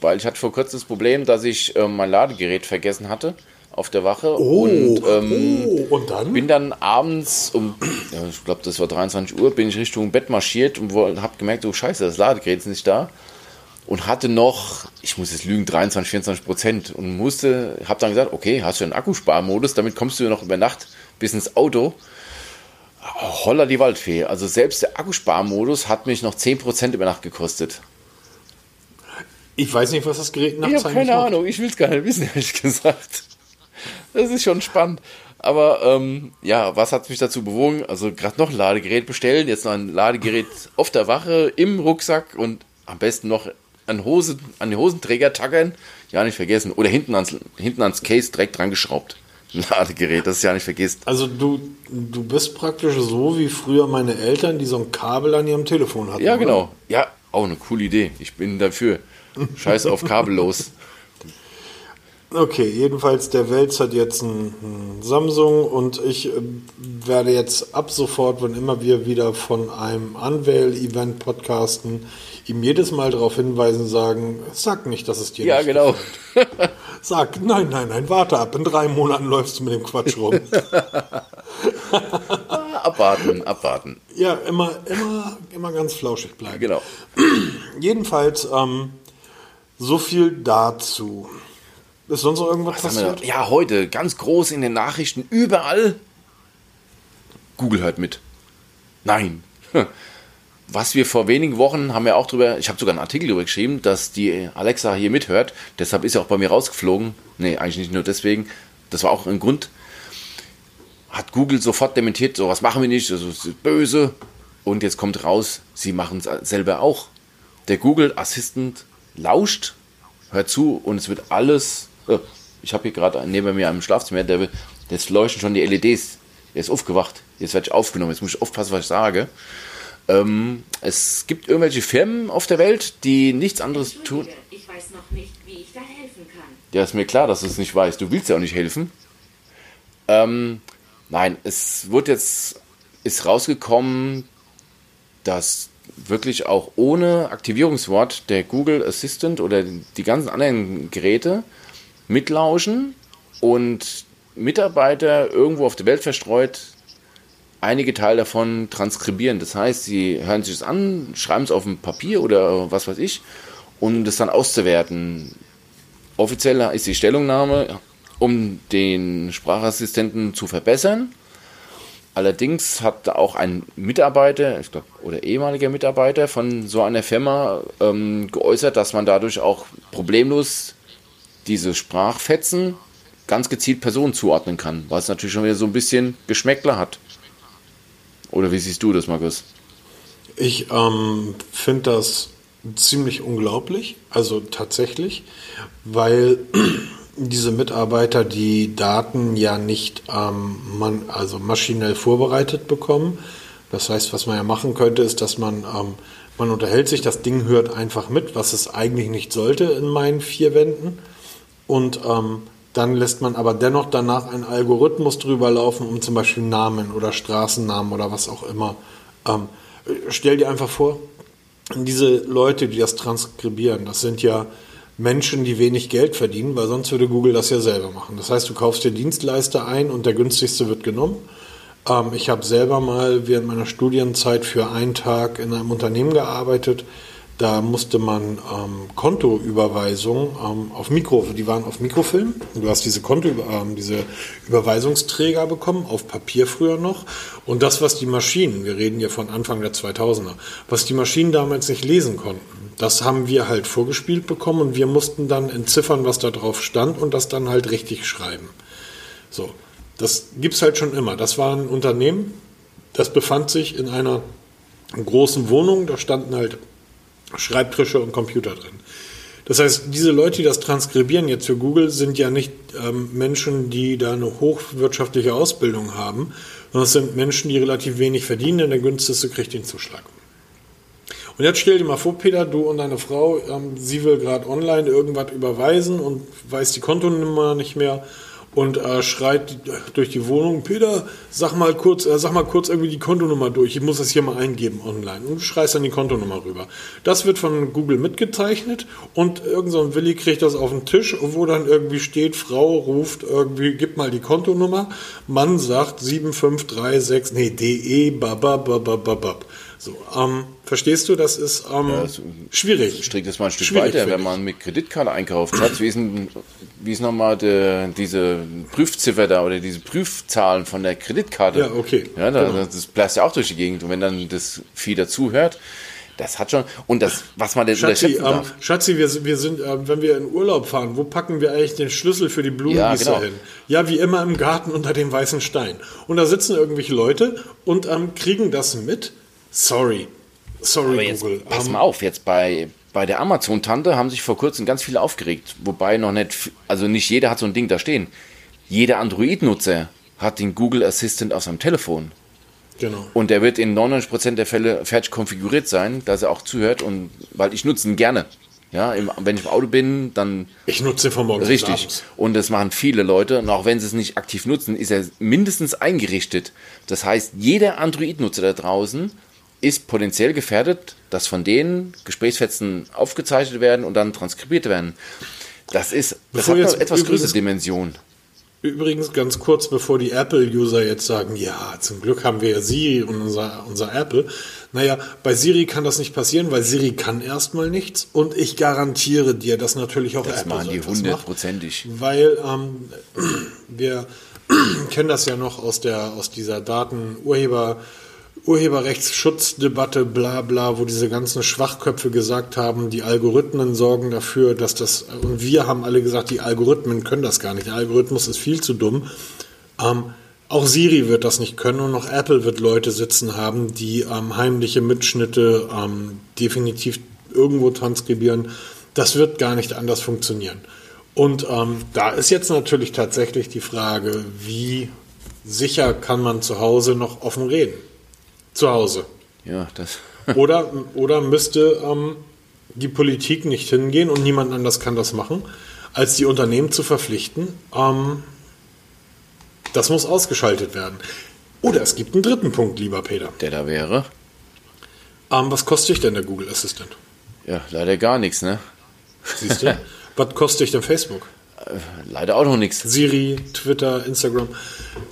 S2: Weil ich hatte vor kurzem das Problem, dass ich ähm, mein Ladegerät vergessen hatte auf der Wache.
S1: Oh,
S2: und ähm,
S1: oh, und dann?
S2: bin dann abends um, ja, ich glaube, das war 23 Uhr, bin ich Richtung Bett marschiert und habe gemerkt, oh scheiße, das Ladegerät ist nicht da. Und hatte noch, ich muss jetzt lügen, 23, 24 Prozent. Und musste, habe dann gesagt, okay, hast du einen Akkusparmodus, damit kommst du noch über Nacht bis ins Auto. Holla die Waldfee. Also selbst der Akkusparmodus hat mich noch 10% über Nacht gekostet.
S1: Ich weiß nicht, was das Gerät nachts
S2: Ich habe keine
S1: macht.
S2: Ahnung, ich will es gar nicht wissen, ehrlich gesagt. Das ist schon spannend. Aber ähm, ja, was hat mich dazu bewogen? Also gerade noch ein Ladegerät bestellen, jetzt noch ein Ladegerät auf der Wache, im Rucksack und am besten noch an, Hose, an den Hosenträger tackern. Ja, nicht vergessen. Oder hinten ans, hinten ans Case direkt dran geschraubt. Ein Ladegerät, das ist ja nicht vergisst.
S1: Also du, du bist praktisch so wie früher meine Eltern, die so ein Kabel an ihrem Telefon hatten.
S2: Ja,
S1: oder?
S2: genau. Ja, auch eine coole Idee. Ich bin dafür. Scheiß auf kabellos.
S1: Okay, jedenfalls der Wels hat jetzt ein, Samsung und ich äh, werde jetzt ab sofort, wenn immer wir wieder von einem Unveil-Event podcasten, ihm jedes Mal darauf hinweisen, sagen, sag nicht, dass es dir
S2: Ja, genau.
S1: gefällt. Sag, nein, nein, nein, warte ab, in drei Monaten läufst du mit dem Quatsch rum.
S2: abwarten, abwarten.
S1: ja, immer, immer, immer ganz flauschig bleiben.
S2: Genau.
S1: Jedenfalls, ähm, so viel dazu. Ist sonst noch irgendwas
S2: Was
S1: passiert?
S2: Ja, heute ganz groß in den Nachrichten, überall. Google hört mit. Nein. Was wir vor wenigen Wochen haben wir auch drüber, ich habe sogar einen Artikel darüber geschrieben, dass die Alexa hier mithört. Deshalb ist sie auch bei mir rausgeflogen. Nee, eigentlich nicht nur deswegen. Das war auch ein Grund. Hat Google sofort dementiert, sowas machen wir nicht, das ist böse. Und jetzt kommt raus, sie machen es selber auch. Der Google Assistant lauscht, hört zu und es wird alles. äh, Ich habe hier gerade neben mir im Schlafzimmer, der, jetzt leuchten schon die LEDs. Er ist aufgewacht. Jetzt werde ich aufgenommen. Jetzt muss ich aufpassen, was ich sage. Ähm, es gibt irgendwelche Firmen auf der Welt, die nichts anderes tun.
S3: Ich weiß noch nicht, wie ich da helfen kann.
S2: Ja, ist mir klar, dass du es nicht weißt. Du willst ja auch nicht helfen. Ähm, nein, es wird jetzt, ist rausgekommen, dass wirklich auch ohne Aktivierungswort der Google Assistant oder die ganzen anderen Geräte mitlauschen und Mitarbeiter irgendwo auf der Welt verstreut einige Teile davon transkribieren. Das heißt, sie hören sich das an, schreiben es auf ein Papier oder was weiß ich, um das dann auszuwerten. Offiziell ist die Stellungnahme, um den Sprachassistenten zu verbessern. Allerdings hat auch ein Mitarbeiter, ich glaube, oder ehemaliger Mitarbeiter von so einer Firma ähm, geäußert, dass man dadurch auch problemlos diese Sprachfetzen ganz gezielt Personen zuordnen kann, was natürlich schon wieder so ein bisschen Geschmäckler hat. Oder wie siehst du das, Markus?
S1: Ich ähm, finde das ziemlich unglaublich, also tatsächlich, weil diese Mitarbeiter die Daten ja nicht ähm, man, also maschinell vorbereitet bekommen. Das heißt, was man ja machen könnte, ist, dass man, ähm, man unterhält sich, das Ding hört einfach mit, was es eigentlich nicht sollte in meinen vier Wänden. Und ähm, dann lässt man aber dennoch danach einen Algorithmus drüber laufen, um zum Beispiel Namen oder Straßennamen oder was auch immer. Ähm, stell dir einfach vor, diese Leute, die das transkribieren, das sind ja Menschen, die wenig Geld verdienen, weil sonst würde Google das ja selber machen. Das heißt, du kaufst dir Dienstleister ein und der günstigste wird genommen. Ähm, ich habe selber mal während meiner Studienzeit für einen Tag in einem Unternehmen gearbeitet, da musste man ähm, Kontoüberweisungen ähm, auf Mikro, die waren auf Mikrofilm. Du hast diese Konto, ähm, diese Überweisungsträger bekommen, auf Papier früher noch. Und das, was die Maschinen, wir reden ja von Anfang der 2000er, was die Maschinen damals nicht lesen konnten, das haben wir halt vorgespielt bekommen und wir mussten dann entziffern, was da drauf stand und das dann halt richtig schreiben. So, das gibt's halt schon immer. Das war ein Unternehmen, das befand sich in einer großen Wohnung, da standen halt Schreibtische und Computer drin. Das heißt, diese Leute, die das transkribieren jetzt für Google, sind ja nicht ähm, Menschen, die da eine hochwirtschaftliche Ausbildung haben, sondern es sind Menschen, die relativ wenig verdienen, denn der günstigste kriegt den Zuschlag. Und jetzt stell dir mal vor, Peter, du und deine Frau, ähm, sie will gerade online irgendwas überweisen und weiß die Kontonummer nicht mehr und äh, schreit durch die Wohnung, Peter, sag mal kurz, äh, sag mal kurz irgendwie die Kontonummer durch. Ich muss das hier mal eingeben online. Und du schreist dann die Kontonummer rüber. Das wird von Google mitgezeichnet und irgendein so Willi kriegt das auf den Tisch, wo dann irgendwie steht, Frau ruft irgendwie, gib mal die Kontonummer. Mann sagt 7536, nee, DE, babababababab. So, ähm, verstehst du, das ist ähm, ja, das schwierig.
S2: Strick das mal ein Stück schwierig weiter, wenn man mit Kreditkarte einkauft. Schatz, wie ist, denn, wie ist nochmal de, diese Prüfziffer da oder diese Prüfzahlen von der Kreditkarte?
S1: Ja, okay.
S2: Ja, da, genau. das bläst ja auch durch die Gegend. Und wenn dann das Vieh dazuhört, das hat schon. Und das, was man denn
S1: Schatzi, ähm, Schatzi, wir, wir sind, äh, wenn wir in Urlaub fahren, wo packen wir eigentlich den Schlüssel für die Blumengießer ja, genau. hin? Ja, wie immer im Garten unter dem weißen Stein. Und da sitzen irgendwelche Leute und ähm, kriegen das mit Sorry. Sorry,
S2: Aber jetzt, Google. Pass um, mal auf, jetzt bei, bei der Amazon-Tante haben sich vor kurzem ganz viele aufgeregt. Wobei noch nicht, also nicht jeder hat so ein Ding da stehen. Jeder Android-Nutzer hat den Google Assistant auf seinem Telefon. Genau. Und der wird in 99% der Fälle fertig konfiguriert sein, dass er auch zuhört und weil ich nutze ihn gerne. Ja, im, wenn ich im Auto bin, dann.
S1: Ich nutze ihn von morgens
S2: Richtig. Und das machen viele Leute. Und auch wenn sie es nicht aktiv nutzen, ist er mindestens eingerichtet. Das heißt, jeder Android-Nutzer da draußen ist potenziell gefährdet, dass von denen Gesprächsfetzen aufgezeichnet werden und dann transkribiert werden. Das ist das hat eine etwas größere Dimension.
S1: Übrigens ganz kurz, bevor die Apple-User jetzt sagen, ja, zum Glück haben wir ja Siri und unser, unser Apple. Naja, bei Siri kann das nicht passieren, weil Siri kann erstmal nichts und ich garantiere dir, dass natürlich auch
S2: das Apple machen die hundertprozentig.
S1: Weil ähm, wir kennen das ja noch aus der aus dieser Datenurheber Urheberrechtsschutzddebatte, bla bla, wo diese ganzen Schwachköpfe gesagt haben, die Algorithmen sorgen dafür, dass das, und wir haben alle gesagt, die Algorithmen können das gar nicht. Der Algorithmus ist viel zu dumm. Ähm, auch Siri wird das nicht können und auch Apple wird Leute sitzen haben, die ähm, heimliche Mitschnitte ähm, definitiv irgendwo transkribieren. Das wird gar nicht anders funktionieren. Und ähm, da ist jetzt natürlich tatsächlich die Frage, wie sicher kann man zu Hause noch offen reden. Zu Hause.
S2: Ja, das.
S1: Oder, oder müsste ähm, die Politik nicht hingehen und niemand anders kann das machen, als die Unternehmen zu verpflichten, ähm, das muss ausgeschaltet werden. Oder es gibt einen dritten Punkt, lieber Peter.
S2: Der da wäre.
S1: Ähm, was kostet dich denn der Google Assistant?
S2: Ja, leider gar nichts, ne?
S1: Siehst du? was kostet dich denn Facebook?
S2: Leider auch noch nichts.
S1: Siri, Twitter, Instagram.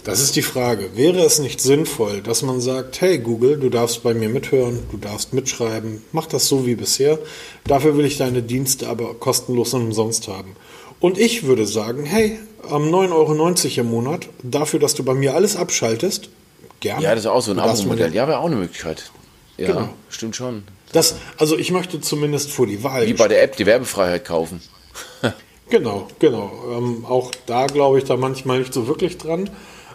S1: Das ist die Frage. Wäre es nicht sinnvoll, dass man sagt, hey Google, du darfst bei mir mithören, du darfst mitschreiben, mach das so wie bisher. Dafür will ich deine Dienste aber kostenlos und umsonst haben. Und ich würde sagen, hey, am 9,90 Euro im Monat, dafür, dass du bei mir alles abschaltest, gerne.
S2: Ja, das ist auch so ein Abo-Modell. Ja, wäre auch eine Möglichkeit. Ja,
S1: Genau.
S2: stimmt schon.
S1: Das, also ich möchte zumindest vor die Wahl.
S2: Wie bei der App die Werbefreiheit kaufen.
S1: Genau, genau. Ähm, auch da glaube ich da manchmal nicht so wirklich dran.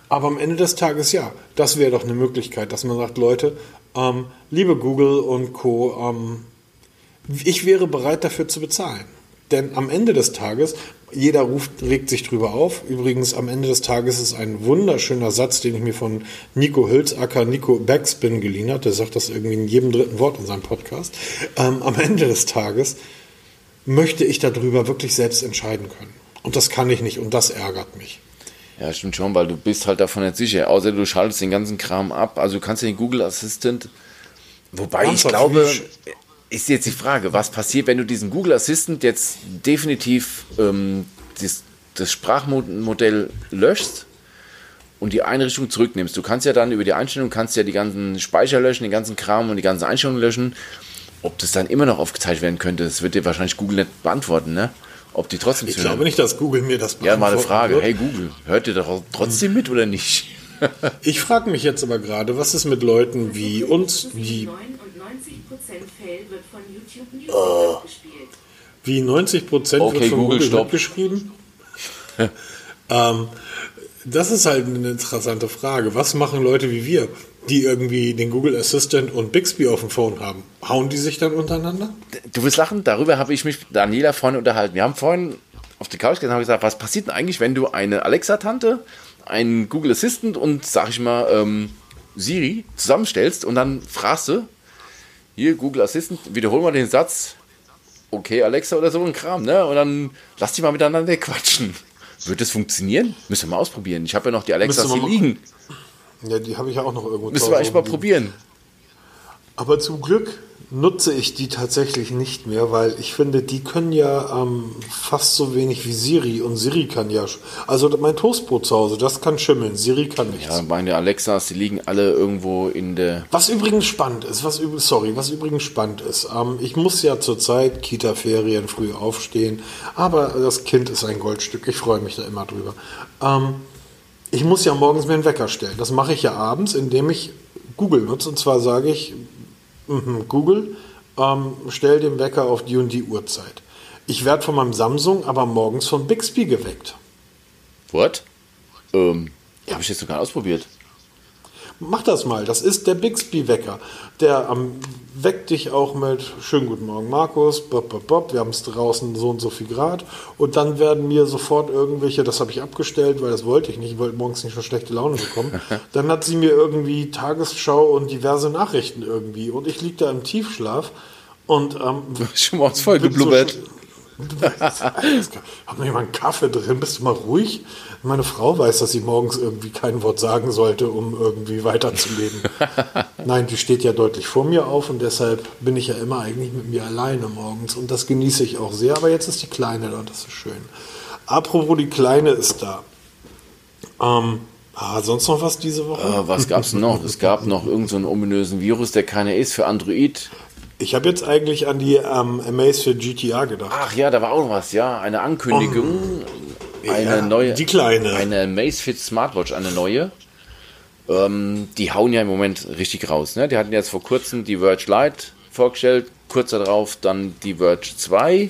S1: Aber am Ende des Tages ja, das wäre doch eine Möglichkeit, dass man sagt, Leute, ähm, liebe Google und Co., ähm, ich wäre bereit dafür zu bezahlen. Denn am Ende des Tages, jeder ruft, regt sich drüber auf. Übrigens, am Ende des Tages ist ein wunderschöner Satz, den ich mir von Nico Hülsacker, Nico Backspin geliehen habe. Der sagt das irgendwie in jedem dritten Wort in seinem Podcast. Ähm, am Ende des Tages möchte ich darüber wirklich selbst entscheiden können. Und das kann ich nicht und das ärgert mich.
S2: Ja, stimmt schon, weil du bist halt davon nicht sicher. Außer du schaltest den ganzen Kram ab. Also du kannst den Google Assistant. Wobei ich glaube, ist jetzt die Frage, was passiert, wenn du diesen Google Assistant jetzt definitiv ähm, das, das Sprachmodell löschst und die Einrichtung zurücknimmst. Du kannst ja dann über die Einstellung kannst ja die ganzen Speicher löschen, den ganzen Kram und die ganzen Einstellungen löschen. Ob das dann immer noch aufgezeichnet werden könnte, das wird dir wahrscheinlich Google nicht beantworten, ne? Ob die trotzdem
S1: Ich glaube nicht, dass Google mir das
S2: Ja, mal eine Frage.
S1: wird.
S2: Hey Google, hört ihr doch trotzdem mit oder nicht?
S1: Ich frage mich jetzt aber gerade, was ist mit Leuten wie uns, wie,
S3: 99% Fällen wird von YouTube Music
S1: Oh. wie 90 Prozent
S2: Okay,
S1: wird von
S2: Google,
S1: Google
S2: stopp.
S1: mitgeschrieben? ähm, das ist halt eine interessante Frage. Was machen Leute wie wir, die irgendwie den Google Assistant und Bixby auf dem Phone haben? Hauen die sich dann untereinander?
S2: Du wirst lachen, darüber habe ich mich mit Daniela vorhin unterhalten. Wir haben vorhin auf die Couch gesessen und haben gesagt, was passiert denn eigentlich, wenn du eine Alexa-Tante, einen Google Assistant und, sag ich mal, ähm, Siri zusammenstellst und dann fragst du, hier Google Assistant, wiederhol mal den Satz, okay Alexa oder so ein Kram, ne? Und dann lass die mal miteinander quatschen. Wird das funktionieren? Müssen wir mal ausprobieren. Ich habe ja noch die
S1: Müsste
S2: hier liegen.
S1: Ja, die habe ich ja auch noch irgendwo.
S2: Müssen wir eigentlich mal probieren.
S1: Aber zum Glück nutze ich die tatsächlich nicht mehr, weil ich finde, die können ja ähm, fast so wenig wie Siri und Siri kann ja. Also mein Toastbrot zu Hause, das kann schimmeln, Siri kann nichts.
S2: Ja, meine Alexas, die liegen alle irgendwo in der
S1: Was übrigens spannend ist, was üb- sorry, was übrigens spannend ist, ähm, ich muss ja zurzeit Kita-Ferien früh aufstehen, aber das Kind ist ein Goldstück, ich freue mich da immer drüber. Ähm, ich muss ja morgens mir einen Wecker stellen. Das mache ich ja abends, indem ich Google nutze. Und zwar sage ich, mhm, Google, ähm, stell den Wecker auf die und die Uhrzeit. Ich werde von meinem Samsung aber morgens von Bixby geweckt.
S2: What? Ähm, habe ich jetzt sogar ausprobiert.
S1: Mach das mal. Das ist der Bixby-Wecker. Der ähm, weckt dich auch mit Schönen guten Morgen, Markus. Bob, bob, bob. Wir haben es draußen so und so viel Grad. Und dann werden mir sofort irgendwelche, das habe ich abgestellt, weil das wollte ich nicht. Ich wollte morgens nicht schon schlechte Laune bekommen. dann hat sie mir irgendwie Tagesschau und diverse Nachrichten irgendwie. Und ich liege da im Tiefschlaf. Und ähm,
S2: Schon mal voll
S1: so
S2: geblubbert.
S1: sch- Hab noch jemand einen Kaffee drin? Bist du mal ruhig? Meine Frau weiß, dass sie morgens irgendwie kein Wort sagen sollte, um irgendwie weiterzuleben. Nein, die steht ja deutlich vor mir auf und deshalb bin ich ja immer eigentlich mit mir alleine morgens und das genieße ich auch sehr. Aber jetzt ist die Kleine da und das ist schön. Apropos, die Kleine ist da. Ähm, ah, sonst noch was diese Woche?
S2: Äh, was gab's denn noch? Es gab noch irgendeinen so ominösen Virus, der keiner ist für Android.
S1: Ich habe jetzt eigentlich an die ähm, für GTA gedacht.
S2: Ach ja, da war auch noch was, ja. Eine Ankündigung. Eine
S1: Ja,
S2: neue.
S1: die kleine.
S2: Eine Amazfit Smartwatch, eine neue. Ähm, die hauen ja im Moment richtig raus. Ne? Die hatten jetzt vor kurzem die Verge Lite vorgestellt, kurz darauf dann die Verge 2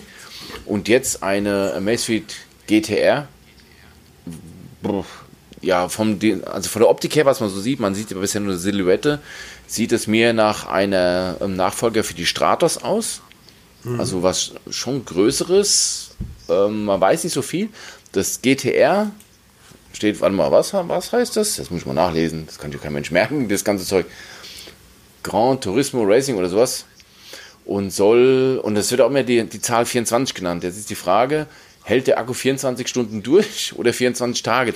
S2: und jetzt eine Amazfit GTR. Bruh. Ja, vom, also von der Optik her, was man so sieht, man sieht ja bisher nur eine Silhouette, sieht es mir nach einer ähm, Nachfolger für die Stratos aus. Also was schon Größeres. Ähm, man weiß nicht so viel. Das GTR steht, warte mal, was, was heißt das? Das muss ich mal nachlesen, das kann sich kein Mensch merken, das ganze Zeug. Gran Turismo Racing oder sowas. Und soll, und es wird auch immer die, die Zahl 24 genannt. Jetzt ist die Frage, hält der Akku 24 Stunden durch oder 24 Tage?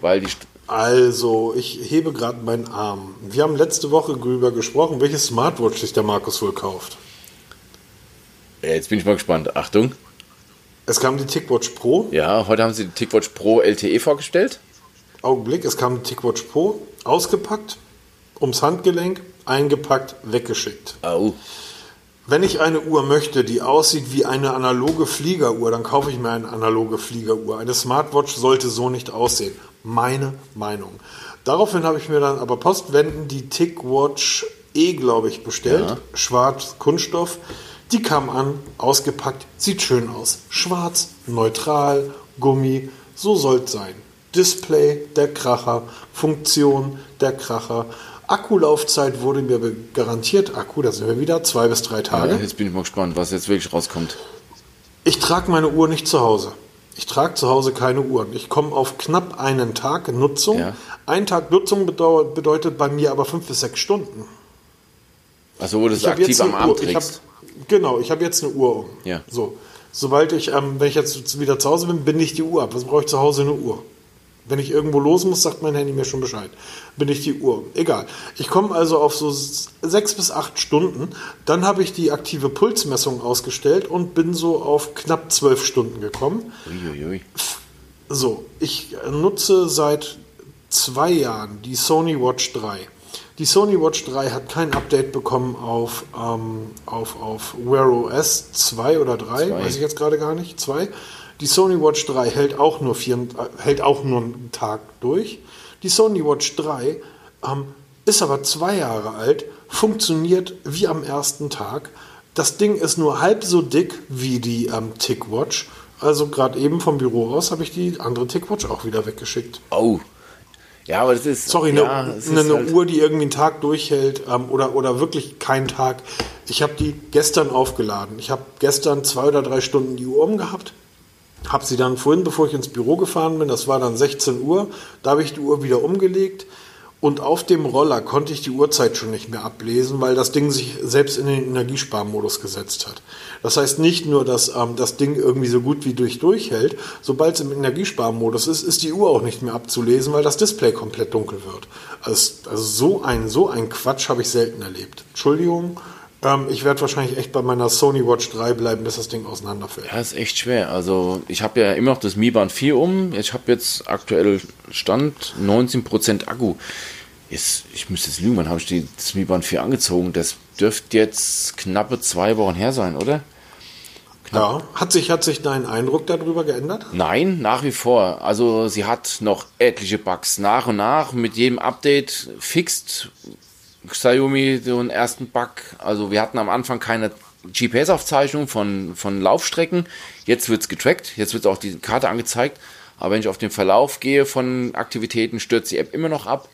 S2: Weil die,
S1: Also, ich hebe gerade meinen Arm. Wir haben letzte Woche darüber gesprochen, welche Smartwatch sich der Markus wohl kauft.
S2: Ja, jetzt bin ich mal gespannt. Achtung.
S1: Es kam die TicWatch Pro.
S2: Ja, heute haben sie die TicWatch Pro LTE vorgestellt.
S1: Augenblick, es kam die TicWatch Pro, ausgepackt, ums Handgelenk, eingepackt, weggeschickt.
S2: Au.
S1: Wenn ich eine Uhr möchte, die aussieht wie eine analoge Fliegeruhr, dann kaufe ich mir eine analoge Fliegeruhr. Eine Smartwatch sollte so nicht aussehen. Meine Meinung. Daraufhin habe ich mir dann aber postwendend die TicWatch E, glaube ich, bestellt.
S2: Ja.
S1: Schwarz, Kunststoff. Die kam an, ausgepackt, sieht schön aus. Schwarz, neutral, Gummi, so soll es sein. Display, der Kracher, Funktion, der Kracher. Akkulaufzeit wurde mir garantiert, Akku, da sind wir wieder, zwei bis drei Tage.
S2: Ja, jetzt bin ich mal gespannt, was jetzt wirklich rauskommt.
S1: Ich trage meine Uhr nicht zu Hause. Ich trage zu Hause keine Uhren. Ich komme auf knapp einen Tag Nutzung.
S2: Ja.
S1: Ein Tag Nutzung bedeutet bei mir aber fünf bis sechs Stunden.
S2: Also, wo du es aktiv am Arm
S1: Uhr. Ich hab,
S2: trägst.
S1: genau, ich habe jetzt eine Uhr um.
S2: Ja.
S1: So, sobald ich, ähm, wenn ich jetzt wieder zu Hause bin, binde ich die Uhr ab. Was brauche ich zu Hause eine Uhr? Wenn ich irgendwo los muss, sagt mein Handy mir schon Bescheid. Bin ich die Uhr. Egal. Ich komme also auf so sechs bis acht Stunden. Dann habe ich die aktive Pulsmessung ausgestellt und bin so auf knapp zwölf Stunden gekommen.
S2: Uiuiui.
S1: So, ich nutze seit zwei Jahren die Sony Watch 3. Die Sony Watch 3 hat kein Update bekommen auf, ähm, auf, auf Wear OS 2 oder 3,
S2: Zwei.
S1: weiß ich jetzt gerade gar nicht, 2. Die Sony Watch 3 hält auch nur, vier, äh, hält auch nur einen Tag durch. Die Sony Watch 3 ähm, ist aber zwei Jahre alt, funktioniert wie am ersten Tag. Das Ding ist nur halb so dick wie die ähm, TicWatch. Also gerade eben vom Büro aus habe ich die andere TicWatch auch wieder weggeschickt.
S2: Oh. Ja, aber das ist.
S1: Sorry,
S2: ja,
S1: eine,
S2: es
S1: eine, eine
S2: halt-
S1: Uhr, die irgendwie einen Tag durchhält ähm, oder, oder wirklich keinen Tag. Ich habe die gestern aufgeladen. Ich habe gestern zwei oder drei Stunden die Uhr umgehabt. Habe sie dann vorhin, bevor ich ins Büro gefahren bin, das war dann 16 Uhr, da habe ich die Uhr wieder umgelegt. Und auf dem Roller konnte ich die Uhrzeit schon nicht mehr ablesen, weil das Ding sich selbst in den Energiesparmodus gesetzt hat. Das heißt nicht nur, dass ähm, das Ding irgendwie so gut wie durch durchhält, sobald es im Energiesparmodus ist, ist die Uhr auch nicht mehr abzulesen, weil das Display komplett dunkel wird. Also, also so ein so ein Quatsch habe ich selten erlebt. Entschuldigung, ähm, ich werde wahrscheinlich echt bei meiner Sony Watch 3 bleiben, bis das Ding auseinanderfällt.
S2: Ja, ist echt schwer. Also, ich habe ja immer noch das Mi Band 4 um. Ich habe jetzt aktuell Stand 19% Akku. Jetzt, ich müsste jetzt lügen, wann habe ich die, das Mi Band 4 angezogen? Das dürfte jetzt knappe zwei Wochen her sein, oder?
S1: Ja, hat sich, hat sich dein Eindruck darüber geändert?
S2: Nein, nach wie vor. Also sie hat noch etliche Bugs. Nach und nach mit jedem Update fixt Xiaomi einen ersten Bug. Also wir hatten am Anfang keine GPS-Aufzeichnung von, von Laufstrecken. Jetzt wird es getrackt, jetzt wird auch die Karte angezeigt. Aber wenn ich auf den Verlauf gehe von Aktivitäten, stürzt die App immer noch ab.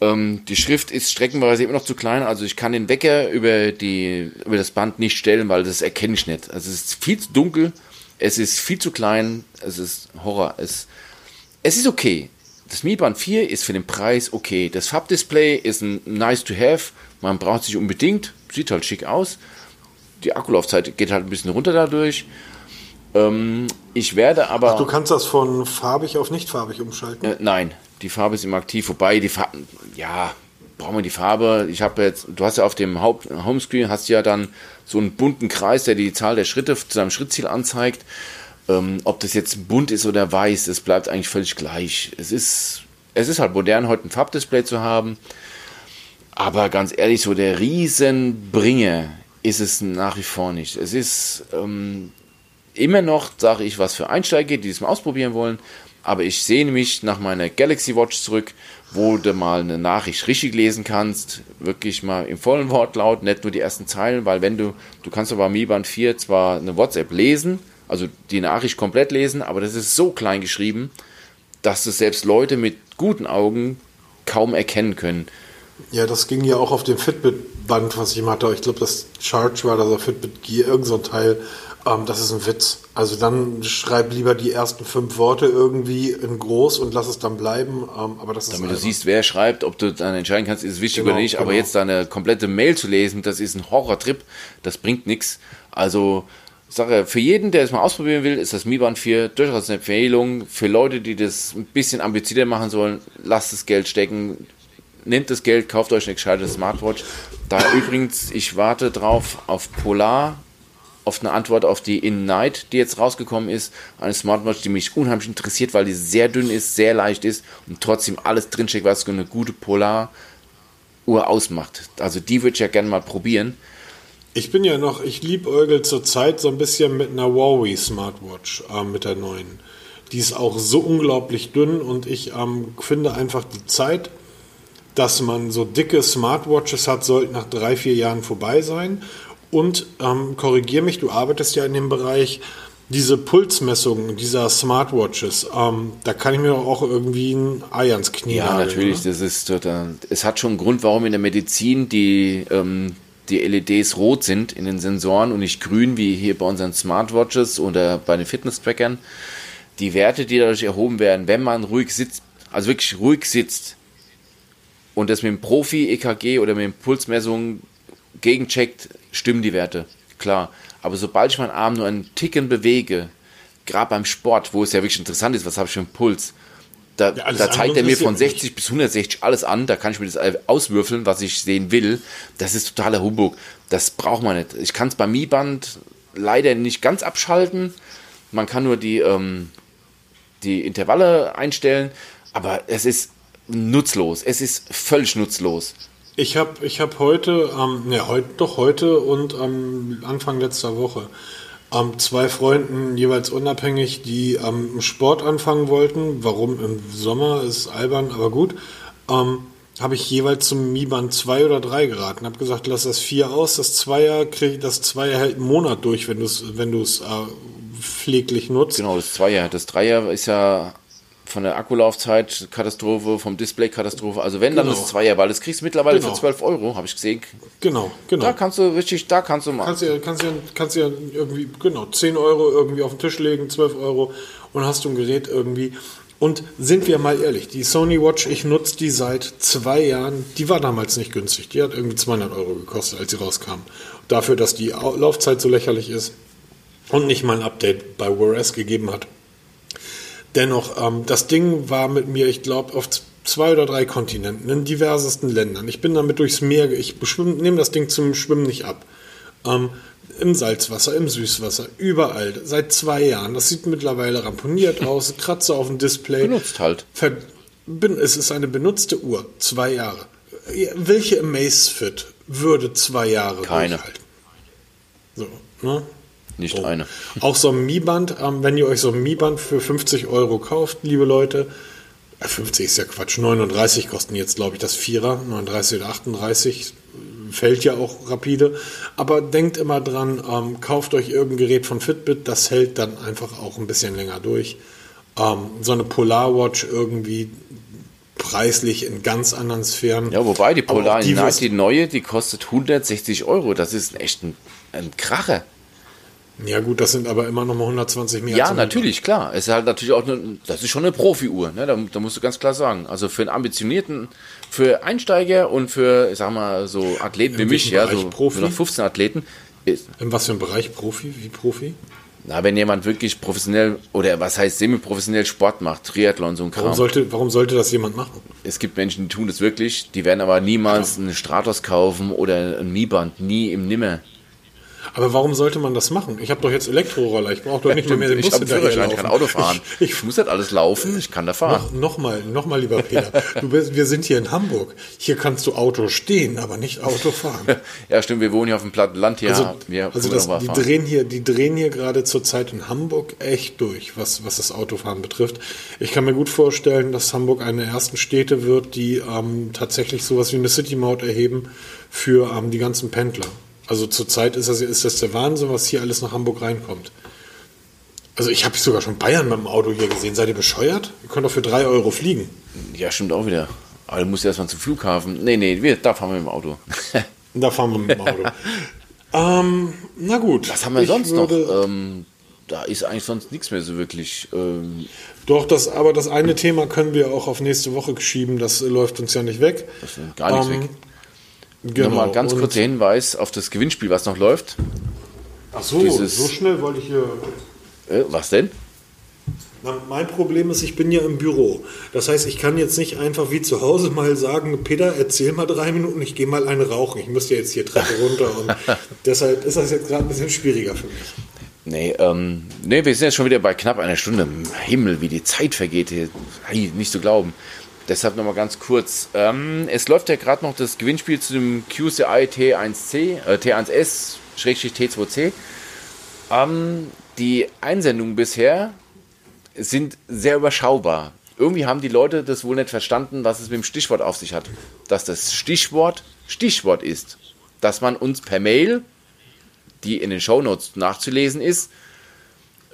S2: Ähm, die Schrift ist streckenweise immer noch zu klein, also ich kann den Wecker über, die, über das Band nicht stellen, weil das erkenne ich nicht. Also es ist viel zu dunkel, es ist viel zu klein, es ist Horror. Es, es ist okay. Das Mi Band 4 ist für den Preis okay. Das Farbdisplay ist ein nice to have, man braucht es nicht unbedingt, sieht halt schick aus. Die Akkulaufzeit geht halt ein bisschen runter dadurch. Ähm, ich werde aber.
S1: Du kannst das von farbig auf nicht farbig umschalten.
S2: Äh, nein, die Farbe ist immer aktiv. Wobei die Farbe, ja, brauchen wir die Farbe. Ich habe jetzt, du hast ja auf dem Haupt Homescreen hast ja dann so einen bunten Kreis, der die Zahl der Schritte zu seinem Schrittziel anzeigt. Ähm, ob das jetzt bunt ist oder weiß, es bleibt eigentlich völlig gleich. Es ist, es ist halt modern, heute ein Farbdisplay zu haben. Aber ganz ehrlich, so der Riesenbringer ist es nach wie vor nicht. Es ist ähm, immer noch, sage ich, was für Einsteiger, die es mal ausprobieren wollen. Aber ich sehne mich nach meiner Galaxy Watch zurück, wo du mal eine Nachricht richtig lesen kannst, wirklich mal im vollen Wortlaut, nicht nur die ersten Zeilen, weil wenn du, du kannst aber Mi Band 4 zwar eine WhatsApp lesen, also die Nachricht komplett lesen, aber das ist so klein geschrieben, dass es selbst Leute mit guten Augen kaum erkennen können.
S1: Ja, das ging ja auch auf dem Fitbit-Band, was ich mal hatte. Ich glaube, das Charge war das, oder Fitbit Gear, irgend so ein Teil. Ähm, das ist ein Witz. Also dann schreib lieber die ersten fünf Worte irgendwie in groß und lass es dann bleiben. Ähm, aber das ist
S2: Damit du siehst, wer schreibt, ob du dann entscheiden kannst, ist es wichtig
S1: Genau,
S2: oder nicht. Aber
S1: genau.
S2: jetzt da eine komplette Mail zu lesen, das ist ein Horrortrip. Das bringt nichts. Also, Sache, für jeden, der es mal ausprobieren will, ist das Mi Band 4 durchaus eine Empfehlung. Für Leute, die das ein bisschen ambitionierter machen sollen, lasst das Geld stecken. Nehmt das Geld, kauft euch eine gescheite Smartwatch. Da übrigens, ich warte drauf auf Polar, auf eine Antwort auf die In Night, die jetzt rausgekommen ist. Eine Smartwatch, die mich unheimlich interessiert, weil die sehr dünn ist, sehr leicht ist und trotzdem alles drinsteckt, was eine gute Polar-Uhr ausmacht. Also die würde ich ja gerne mal probieren.
S1: Ich bin ja noch, ich liebäugel zurzeit so ein bisschen mit einer Huawei Smartwatch, ähm, mit der neuen. Die ist auch so unglaublich dünn und ich ähm, finde einfach die Zeit, dass man so dicke Smartwatches hat, sollte nach drei, vier Jahren vorbei sein. Und ähm, korrigier mich, du arbeitest ja in dem Bereich, diese Pulsmessungen dieser Smartwatches, ähm, da kann ich mir auch irgendwie ein Ei ans Knie
S2: Ja,
S1: nageln,
S2: natürlich,
S1: ne?
S2: das ist total. Es hat schon einen Grund, warum in der Medizin die, ähm, die LEDs rot sind in den Sensoren und nicht grün, wie hier bei unseren Smartwatches oder bei den Fitness-Trackern. Die Werte, die dadurch erhoben werden, wenn man ruhig sitzt, also wirklich ruhig sitzt und das mit dem Profi-EKG oder mit den Pulsmessungen gegencheckt, stimmen die Werte. Klar. Aber sobald ich meinen Arm nur einen Ticken bewege, gerade beim Sport, wo es ja wirklich interessant ist, was habe ich für einen Puls, da,
S1: Ja,
S2: da zeigt er mir von
S1: mich
S2: 60 bis 160 alles an, da kann ich mir das auswürfeln, was ich sehen will. Das ist totaler Humbug. Das braucht man nicht. Ich kann es beim Mi-Band leider nicht ganz abschalten. Man kann nur die, ähm, die Intervalle einstellen, aber es ist nutzlos. Es ist völlig nutzlos.
S1: Ich habe ich hab heute, ähm, ja, heute, doch heute und am Anfang letzter Woche ähm, zwei Freunden jeweils unabhängig, die ähm, Sport anfangen wollten. Warum im Sommer ist albern, aber gut. Ähm, habe ich jeweils zum Mi-Band 2 oder 3 geraten. Habe gesagt, lass das 4 aus, das 2er, krieg, das 2er hält einen Monat durch, wenn du es wenn du's, äh, pfleglich nutzt.
S2: Genau, das Zweier. Das Dreier ist ja von der Akkulaufzeit Katastrophe, vom Display Katastrophe. Also wenn, dann
S1: Genau.
S2: ist Zweier, weil das kriegst du mittlerweile
S1: Genau.
S2: für 12 Euro, habe ich gesehen.
S1: Genau, genau.
S2: Da kannst du richtig, da kannst du mal.
S1: Kannst du ja, kannst kannst ja irgendwie, genau, 10 Euro irgendwie auf den Tisch legen, 12 Euro und hast du ein Gerät irgendwie. Und sind wir mal ehrlich, die Sony Watch, ich nutze die seit zwei Jahren, die war damals nicht günstig. Die hat irgendwie 200 Euro gekostet, als sie rauskam. Dafür, dass die Au- Laufzeit so lächerlich ist und nicht mal ein Update bei Wear OS gegeben hat. Dennoch, ähm, das Ding war mit mir, ich glaube, auf zwei oder drei Kontinenten, in diversesten Ländern. Ich bin damit durchs Meer, ich nehme das Ding zum Schwimmen nicht ab. Ähm, Im Salzwasser, im Süßwasser, überall, seit zwei Jahren. Das sieht mittlerweile ramponiert aus, Kratzer auf dem Display.
S2: Benutzt halt.
S1: Ver bin, es ist eine benutzte Uhr, zwei Jahre. Welche Amazfit würde zwei Jahre
S2: Keine.
S1: So, ne?
S2: Nicht
S1: Oh.
S2: eine.
S1: Auch so ein Mi-Band, ähm, wenn ihr euch so ein Mi-Band für 50 Euro kauft, liebe Leute, äh, 50 ist ja Quatsch, 39 kosten jetzt, glaube ich, das Vierer, 39 oder 38, äh, fällt ja auch rapide. Aber denkt immer dran, ähm, kauft euch irgendein Gerät von Fitbit, das hält dann einfach auch ein bisschen länger durch. Ähm, so eine Polarwatch irgendwie preislich in ganz anderen Sphären.
S2: Ja, wobei die Polar
S1: die
S2: die neue, die kostet 160 Euro. Das ist echt ein, ein Kracher.
S1: Ja gut, das sind aber immer noch mal 120 mehr.
S2: Ja, natürlich, klar. Es ist halt natürlich auch eine, das ist schon eine Profi-Uhr, ne? da, da musst du ganz klar sagen. Also für einen ambitionierten, für Einsteiger und für, ich sag mal, so Athleten wie
S1: In
S2: mich,
S1: welchem
S2: ja,
S1: Bereich
S2: so
S1: Profi?
S2: noch 15 Athleten, ist,
S1: In was für einem Bereich? Profi? Wie Profi?
S2: na, wenn jemand wirklich professionell oder was heißt semi-professionell Sport macht, Triathlon, so ein
S1: Warum
S2: Kram.
S1: sollte, warum sollte das jemand machen?
S2: Es gibt Menschen, die tun das wirklich, die werden aber niemals eine Stratos kaufen oder ein Mi-Band, nie im Nimmer.
S1: Aber warum sollte man das machen? Ich habe doch jetzt Elektroroller, ich brauche doch nicht mehr, mehr den
S2: ich
S1: Bus
S2: habe Führerschein, ich kann Auto fahren.
S1: Ich,
S2: Ich,
S1: ich,
S2: muss nicht alles laufen, ich kann da fahren.
S1: noch, noch mal, noch mal, lieber Peter, du bist, wir sind hier in Hamburg. Hier kannst du Auto stehen, aber nicht Auto fahren.
S2: Ja, stimmt, wir wohnen hier auf dem platten Land hier.
S1: Also,
S2: wir
S1: also das, die
S2: fahren.
S1: drehen hier, die drehen hier gerade zurzeit in Hamburg echt durch, was, was das Autofahren betrifft. Ich kann mir gut vorstellen, dass Hamburg eine der ersten Städte wird, die ähm, tatsächlich sowas wie eine City-Maut erheben für ähm, die ganzen Pendler. Also zurzeit ist das, ist das der Wahnsinn, was hier alles nach Hamburg reinkommt. Also ich habe sogar schon Bayern mit dem Auto hier gesehen. Seid ihr bescheuert? Ihr könnt doch für drei Euro fliegen.
S2: Ja, stimmt auch wieder. Aber du musst erstmal zum Flughafen. Nee, nee, wir, da fahren wir mit dem Auto.
S1: Da fahren wir mit dem Auto. Ähm, na gut.
S2: Was haben wir
S1: Ich
S2: sonst noch? Ähm, da ist eigentlich sonst nichts mehr so wirklich. Ähm,
S1: Doch, das, aber das eine Thema können wir auch auf nächste Woche schieben. Das läuft uns ja nicht weg.
S2: das ist gar nichts
S1: Ähm,
S2: weg.
S1: Genau.
S2: Nochmal ganz kurzer Hinweis auf das Gewinnspiel, was noch läuft.
S1: Ach so,
S2: dieses-
S1: so schnell wollte ich hier.
S2: Äh, was denn?
S1: Na, mein Problem ist, ich bin ja im Büro. Das heißt, ich kann jetzt nicht einfach wie zu Hause mal sagen, Peter, erzähl mal drei Minuten, ich gehe mal eine rauchen. Ich müsste jetzt hier Treppe runter und deshalb ist das jetzt gerade ein bisschen schwieriger für mich.
S2: Nee, ähm, nee, wir sind jetzt schon wieder bei knapp einer Stunde. Himmel, wie die Zeit vergeht hier. Hey, nicht zu glauben. Deshalb nochmal ganz kurz. Ähm, es läuft ja gerade noch das Gewinnspiel zu dem QCI T1C, äh, T1S, Schrägstrich T2C. Ähm, die Einsendungen bisher sind sehr überschaubar. Irgendwie haben die Leute das wohl nicht verstanden, was es mit dem Stichwort auf sich hat. Dass das Stichwort Stichwort ist. Dass man uns per Mail die in den Shownotes nachzulesen ist.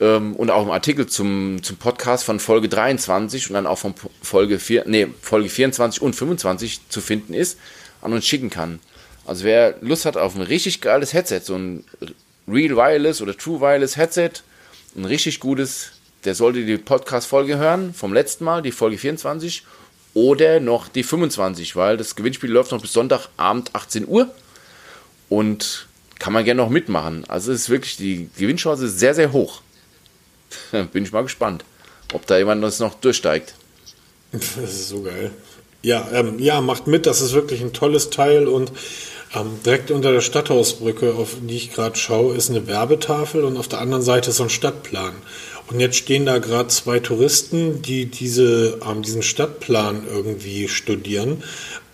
S2: Ähm, und auch im Artikel zum, zum Podcast von Folge 23 und dann auch von Folge, 4, nee, Folge 24 und 25 zu finden ist, an uns schicken kann. Also wer Lust hat auf ein richtig geiles Headset, so ein Real Wireless oder True Wireless Headset, ein richtig gutes, der sollte die Podcast-Folge hören, vom letzten Mal, die Folge 24, oder noch die 25, weil das Gewinnspiel läuft noch bis Sonntagabend 18 Uhr und kann man gerne noch mitmachen. Also ist wirklich, die Gewinnchance sehr, sehr hoch. Bin ich mal gespannt, ob da jemand das noch durchsteigt.
S1: Das ist so geil. Ja, ähm, ja, macht mit. Das ist wirklich ein tolles Teil und ähm, direkt unter der Stadthausbrücke, auf die ich gerade schaue, ist eine Werbetafel und auf der anderen Seite ist so ein Stadtplan. Und jetzt stehen da gerade zwei Touristen, die diese, ähm, diesen Stadtplan irgendwie studieren.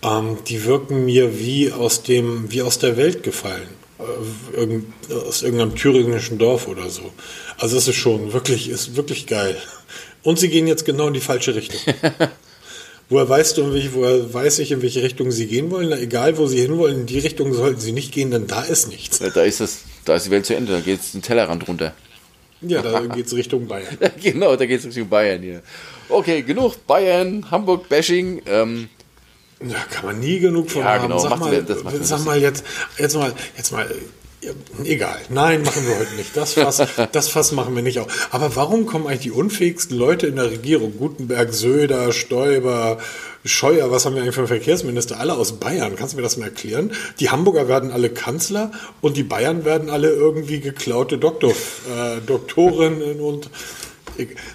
S1: Ähm, die wirken mir wie aus dem, wie aus der Welt gefallen. Äh, aus irgendeinem thüringischen Dorf oder so. Also es ist schon wirklich, ist wirklich geil. Und sie gehen jetzt genau in die falsche Richtung. Woher weißt du, in welche, woher weiß ich, in welche Richtung sie gehen wollen? Na, egal, wo sie hinwollen, in die Richtung sollten sie nicht gehen, denn da ist nichts.
S2: Da ist das, da ist die Welt zu Ende, da geht es den Tellerrand runter.
S1: Ja, da geht's Richtung Bayern.
S2: genau, da geht es Richtung Bayern hier. Okay, genug Bayern, Hamburg-Bashing. Ähm,
S1: Da kann man nie genug von
S2: Ja,
S1: haben.
S2: genau,
S1: Sag
S2: macht
S1: mal,
S2: mir- das macht
S1: sag mal jetzt, jetzt mal, jetzt mal, ja, egal. Nein, machen wir heute nicht. Das Fass, das Fass machen wir nicht auf. Aber warum kommen eigentlich die unfähigsten Leute in der Regierung? Gutenberg, Söder, Stoiber, Scheuer, was haben wir eigentlich für einen Verkehrsminister? Alle aus Bayern. Kannst du mir das mal erklären? Die Hamburger werden alle Kanzler und die Bayern werden alle irgendwie geklaute Doktor, äh, Doktorinnen und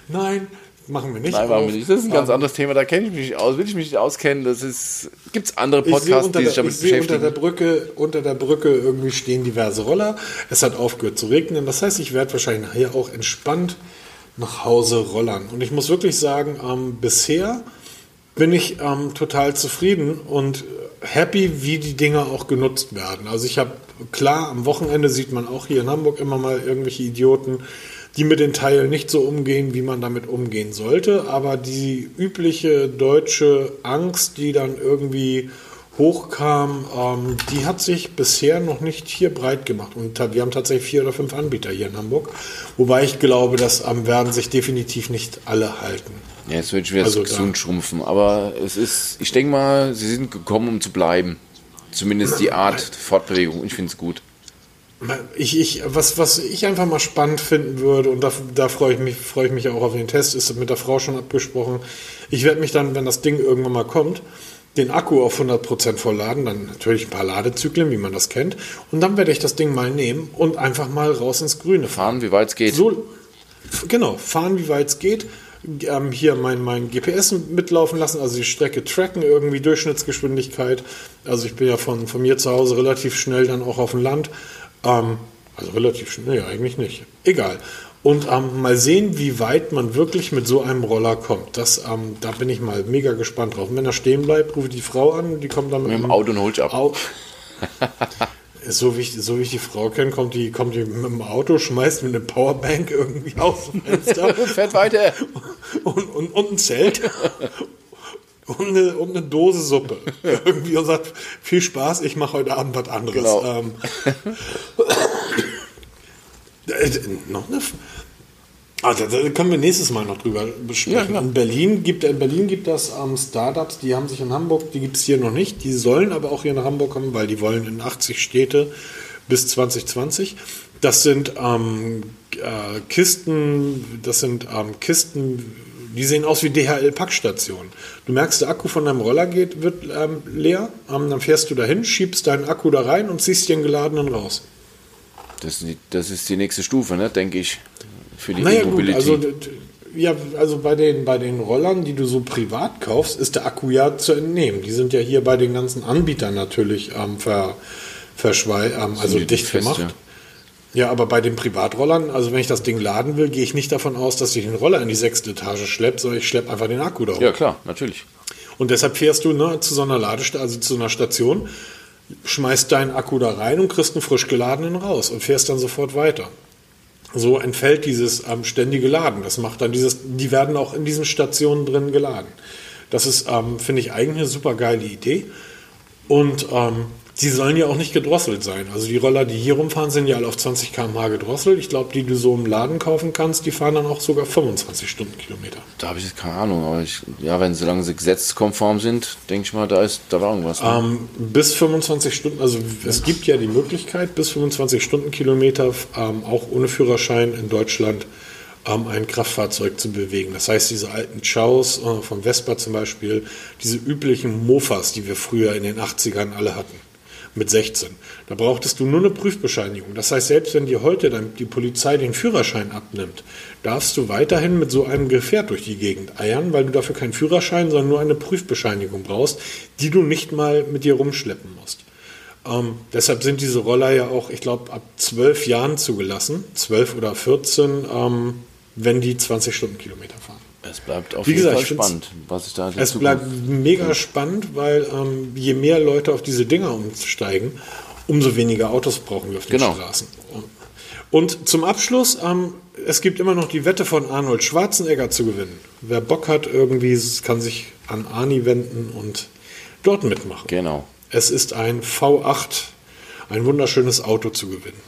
S1: nein, machen wir nicht.
S2: nein, machen wir nicht. Das ist ein ganz anderes Thema, da kenne ich mich nicht aus, will ich mich nicht auskennen. Das ist, gibt es andere Podcasts,
S1: unter,
S2: die sich
S1: der,
S2: damit
S1: ich sehe unter der
S2: beschäftigen.
S1: Brücke, unter der Brücke irgendwie stehen diverse Roller. Es hat aufgehört zu regnen. Das heißt, ich werde wahrscheinlich nachher auch entspannt nach Hause rollern. Und ich muss wirklich sagen, ähm, bisher bin ich ähm, total zufrieden und happy, wie die Dinger auch genutzt werden. Also ich habe, klar, am Wochenende sieht man auch hier in Hamburg immer mal irgendwelche Idioten, die mit den Teilen nicht so umgehen, wie man damit umgehen sollte. Aber die übliche deutsche Angst, die dann irgendwie hochkam, ähm, die hat sich bisher noch nicht hier breit gemacht. Und wir haben tatsächlich vier oder fünf Anbieter hier in Hamburg. Wobei ich glaube, dass ähm, werden sich definitiv nicht alle halten.
S2: Ja, jetzt wird wieder
S1: Also
S2: gesund schrumpfen. Aber es ist, ich denke mal, sie sind gekommen, um zu bleiben. Zumindest die Art Fortbewegung. Ich finde es gut.
S1: Ich, ich, was, was ich einfach mal spannend finden würde, und da, da freue ich, mich, freue ich mich auch auf den Test, ist mit der Frau schon abgesprochen. Ich werde mich dann, wenn das Ding irgendwann mal kommt, den Akku auf 100% vollladen, dann natürlich ein paar Ladezyklen, wie man das kennt, und dann werde ich das Ding mal nehmen und einfach mal raus ins Grüne fahren.
S2: Fahren, wie weit es geht.
S1: So, genau, fahren, wie weit es geht. Ähm, hier mein, mein GPS mitlaufen lassen, also die Strecke tracken, irgendwie Durchschnittsgeschwindigkeit. Also ich bin ja von, von mir zu Hause relativ schnell dann auch auf dem Land. Ähm, also relativ schnell, nee, eigentlich nicht. Egal. Und ähm, mal sehen, wie weit man wirklich mit so einem Roller kommt. Das, ähm, da bin ich mal mega gespannt drauf. Und wenn er stehen bleibt, rufe ich die Frau an, die kommt dann
S2: Mit dem Auto und holt ab.
S1: Au so, wie ich, so wie ich die Frau kenne, kommt die, kommt die mit dem Auto, schmeißt mit einer Powerbank irgendwie aus dem Fenster
S2: Und fährt weiter.
S1: und, und, und ein Zelt und eine, und eine Dose Suppe. Irgendwie und sagt, viel Spaß, ich mache heute Abend was anderes.
S2: Genau.
S1: Ähm, äh, noch eine. Ah, da, können wir nächstes Mal noch drüber
S2: Ja,
S1: besprechen.
S2: klar.
S1: in, Berlin gibt, in Berlin gibt das ähm, Startups, die haben sich in Hamburg, die gibt es hier noch nicht, die sollen aber auch hier nach Hamburg kommen, weil die wollen in 80 Städte bis 2020. Das sind ähm, äh, Kisten, das sind ähm, Kisten, die sehen aus wie DHL-Packstationen. Du merkst, der Akku von deinem Roller geht, wird ähm, leer, ähm, dann fährst du dahin, schiebst deinen Akku da rein und ziehst den geladenen raus.
S2: Das, ist die- das ist die nächste Stufe, ne, denke ich, für die
S1: Naja, gut,
S2: E-Mobility.
S1: also, ja, also bei den, bei den Rollern, die du so privat kaufst, ist der Akku ja zu entnehmen. Die sind ja hier bei den ganzen Anbietern natürlich ähm, ver, verschwei ähm, also dicht
S2: fest,
S1: gemacht.
S2: ja.
S1: Ja. aber bei den Privatrollern, also wenn ich das Ding laden will, gehe ich nicht davon aus, dass ich den Roller in die sechste Etage schleppe, sondern ich schleppe einfach den Akku da hoch.
S2: ja, klar, natürlich.
S1: Und deshalb fährst du ne, zu so einer Ladestation, also zu einer Station, schmeißt deinen Akku da rein und kriegst einen frisch geladenen raus und fährst dann sofort weiter. So entfällt dieses ähm, ständige Laden. Das macht dann dieses, die werden auch in diesen Stationen drin geladen. Das ist, ähm, finde ich, eigentlich eine super geile Idee. Und ähm, die sollen ja auch nicht gedrosselt sein. Also die Roller, die hier rumfahren, sind ja alle auf 20 km/h gedrosselt. Ich glaube, die du so im Laden kaufen kannst, die fahren dann auch sogar 25 Stundenkilometer.
S2: Da habe ich jetzt keine Ahnung, aber ich, ja, wenn solange sie gesetzeskonform sind, denke ich mal, da ist da war irgendwas. Ne?
S1: Ähm, bis 25 Stunden, also es gibt ja die Möglichkeit, bis 25 Stundenkilometer ähm, auch ohne Führerschein in Deutschland ähm, ein Kraftfahrzeug zu bewegen. Das heißt, diese alten Chows äh, von Vespa zum Beispiel, diese üblichen Mofas, die wir früher in den 80ern alle hatten, mit 16. Da brauchtest du nur eine Prüfbescheinigung. Das heißt, selbst wenn dir heute dann die Polizei den Führerschein abnimmt, darfst du weiterhin mit so einem Gefährt durch die Gegend eiern, weil du dafür keinen Führerschein, sondern nur eine Prüfbescheinigung brauchst, die du nicht mal mit dir rumschleppen musst. Ähm, deshalb sind diese Roller ja auch, ich glaube, ab 12 Jahren zugelassen, 12 oder 14, ähm, wenn die 20 Stundenkilometer.
S2: Es bleibt auf
S1: wie
S2: jeden
S1: gesagt,
S2: Fall spannend, was ich da
S1: Es
S2: Zukunft-
S1: bleibt mega spannend, weil ähm, je mehr Leute auf diese Dinger umsteigen, umso weniger Autos brauchen wir auf den
S2: Genau.
S1: Straßen. Und zum Abschluss, ähm, es gibt immer noch die Wette von Arnold Schwarzenegger zu gewinnen. Wer Bock hat, irgendwie kann sich an Arni wenden und dort mitmachen.
S2: Genau.
S1: Es ist ein V8, ein wunderschönes Auto zu gewinnen.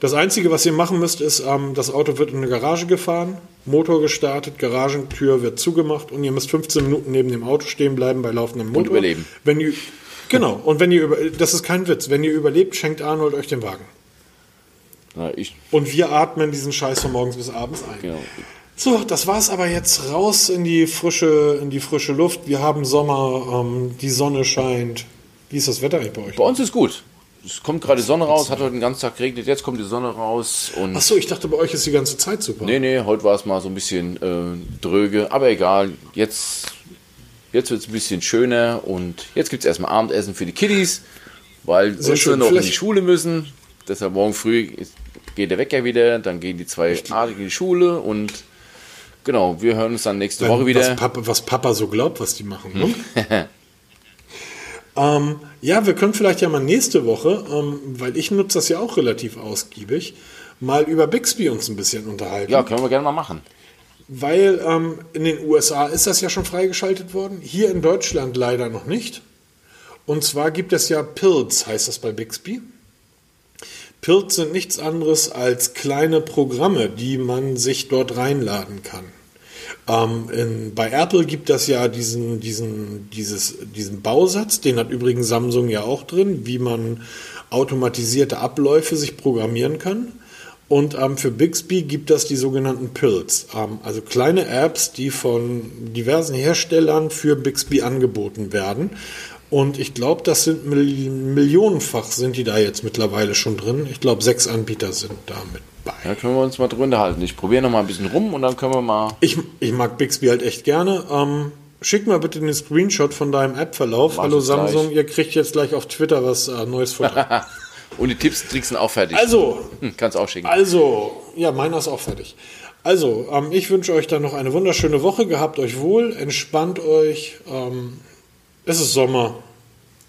S1: Das Einzige, was ihr machen müsst, ist, ähm, das Auto wird in eine Garage gefahren, Motor gestartet, Garagentür wird zugemacht und ihr müsst 15 Minuten neben dem Auto stehen bleiben bei laufendem Motor.
S2: überleben.
S1: Wenn ihr, genau, und wenn ihr, über, das ist kein Witz, wenn ihr überlebt, schenkt Arnold euch den Wagen.
S2: Na,
S1: Und wir atmen diesen Scheiß von morgens bis abends ein.
S2: genau.
S1: So, das war's aber jetzt raus in die frische, in die frische Luft. Wir haben Sommer, ähm, die Sonne scheint. Wie ist das Wetter eigentlich bei euch?
S2: Bei uns ist gut. Es kommt gerade die Sonne raus, hat heute den ganzen Tag geregnet, jetzt kommt die Sonne raus und
S1: Ach so, ich dachte, bei euch ist die ganze Zeit super.
S2: nee, nee, heute war es mal so ein bisschen äh, dröge, aber egal, jetzt, jetzt wird es ein bisschen schöner und jetzt gibt es erstmal Abendessen für die Kiddies, weil
S1: Sehr schön.
S2: noch in die
S1: Vielleicht-
S2: Schule müssen, deshalb morgen früh geht der Wecker wieder, dann gehen die zwei Adligen in die Schule und genau, wir hören uns dann nächste Woche
S1: Was
S2: wieder.
S1: Papa, was Papa so glaubt, was die machen. Ne? ähm, ja, wir können vielleicht ja mal nächste Woche, ähm, weil ich nutze das ja auch relativ ausgiebig, mal über Bixby uns ein bisschen unterhalten.
S2: Ja, können wir gerne mal machen.
S1: Weil ähm, in den USA ist das ja schon freigeschaltet worden, hier in Deutschland leider noch nicht. Und zwar gibt es ja Pilz, heißt das bei Bixby. Pilz sind nichts anderes als kleine Programme, die man sich dort reinladen kann. Ähm, in, bei Apple gibt es ja diesen, diesen, dieses, diesen Bausatz, den hat übrigens Samsung ja auch drin, wie man automatisierte Abläufe sich programmieren kann. Und ähm, für Bixby gibt es die sogenannten Pills, ähm, also kleine Apps, die von diversen Herstellern für Bixby angeboten werden. Und ich glaube, das sind Mil millionenfach sind die da jetzt mittlerweile schon drin. Ich glaube, sechs Anbieter sind da mit bei.
S2: Ja, können wir uns mal drunter halten. Ich probiere noch mal ein bisschen rum und dann können wir mal.
S1: Ich, ich mag Bixby halt echt gerne. Ähm, schick mal bitte den Screenshot von deinem App-Verlauf. Hallo Samsung,
S2: gleich.
S1: ihr kriegt jetzt gleich auf Twitter was äh, Neues Futter.
S2: Und die Tipps Tricks sind auch fertig.
S1: also,
S2: Hm, kannst auch schicken.
S1: also, ja, meiner ist auch fertig. Also, ähm, ich wünsche euch dann noch eine wunderschöne Woche. Gehabt euch wohl, entspannt euch. Ähm, es ist Sommer.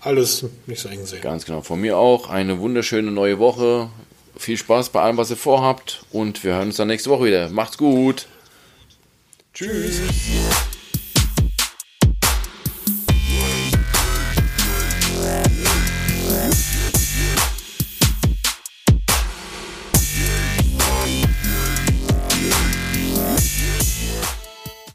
S1: Alles nicht so eng sehen.
S2: Ganz genau. Von mir auch eine wunderschöne neue Woche. Viel Spaß bei allem, was ihr vorhabt. Und wir hören uns dann nächste Woche wieder. Macht's gut. Tschüss.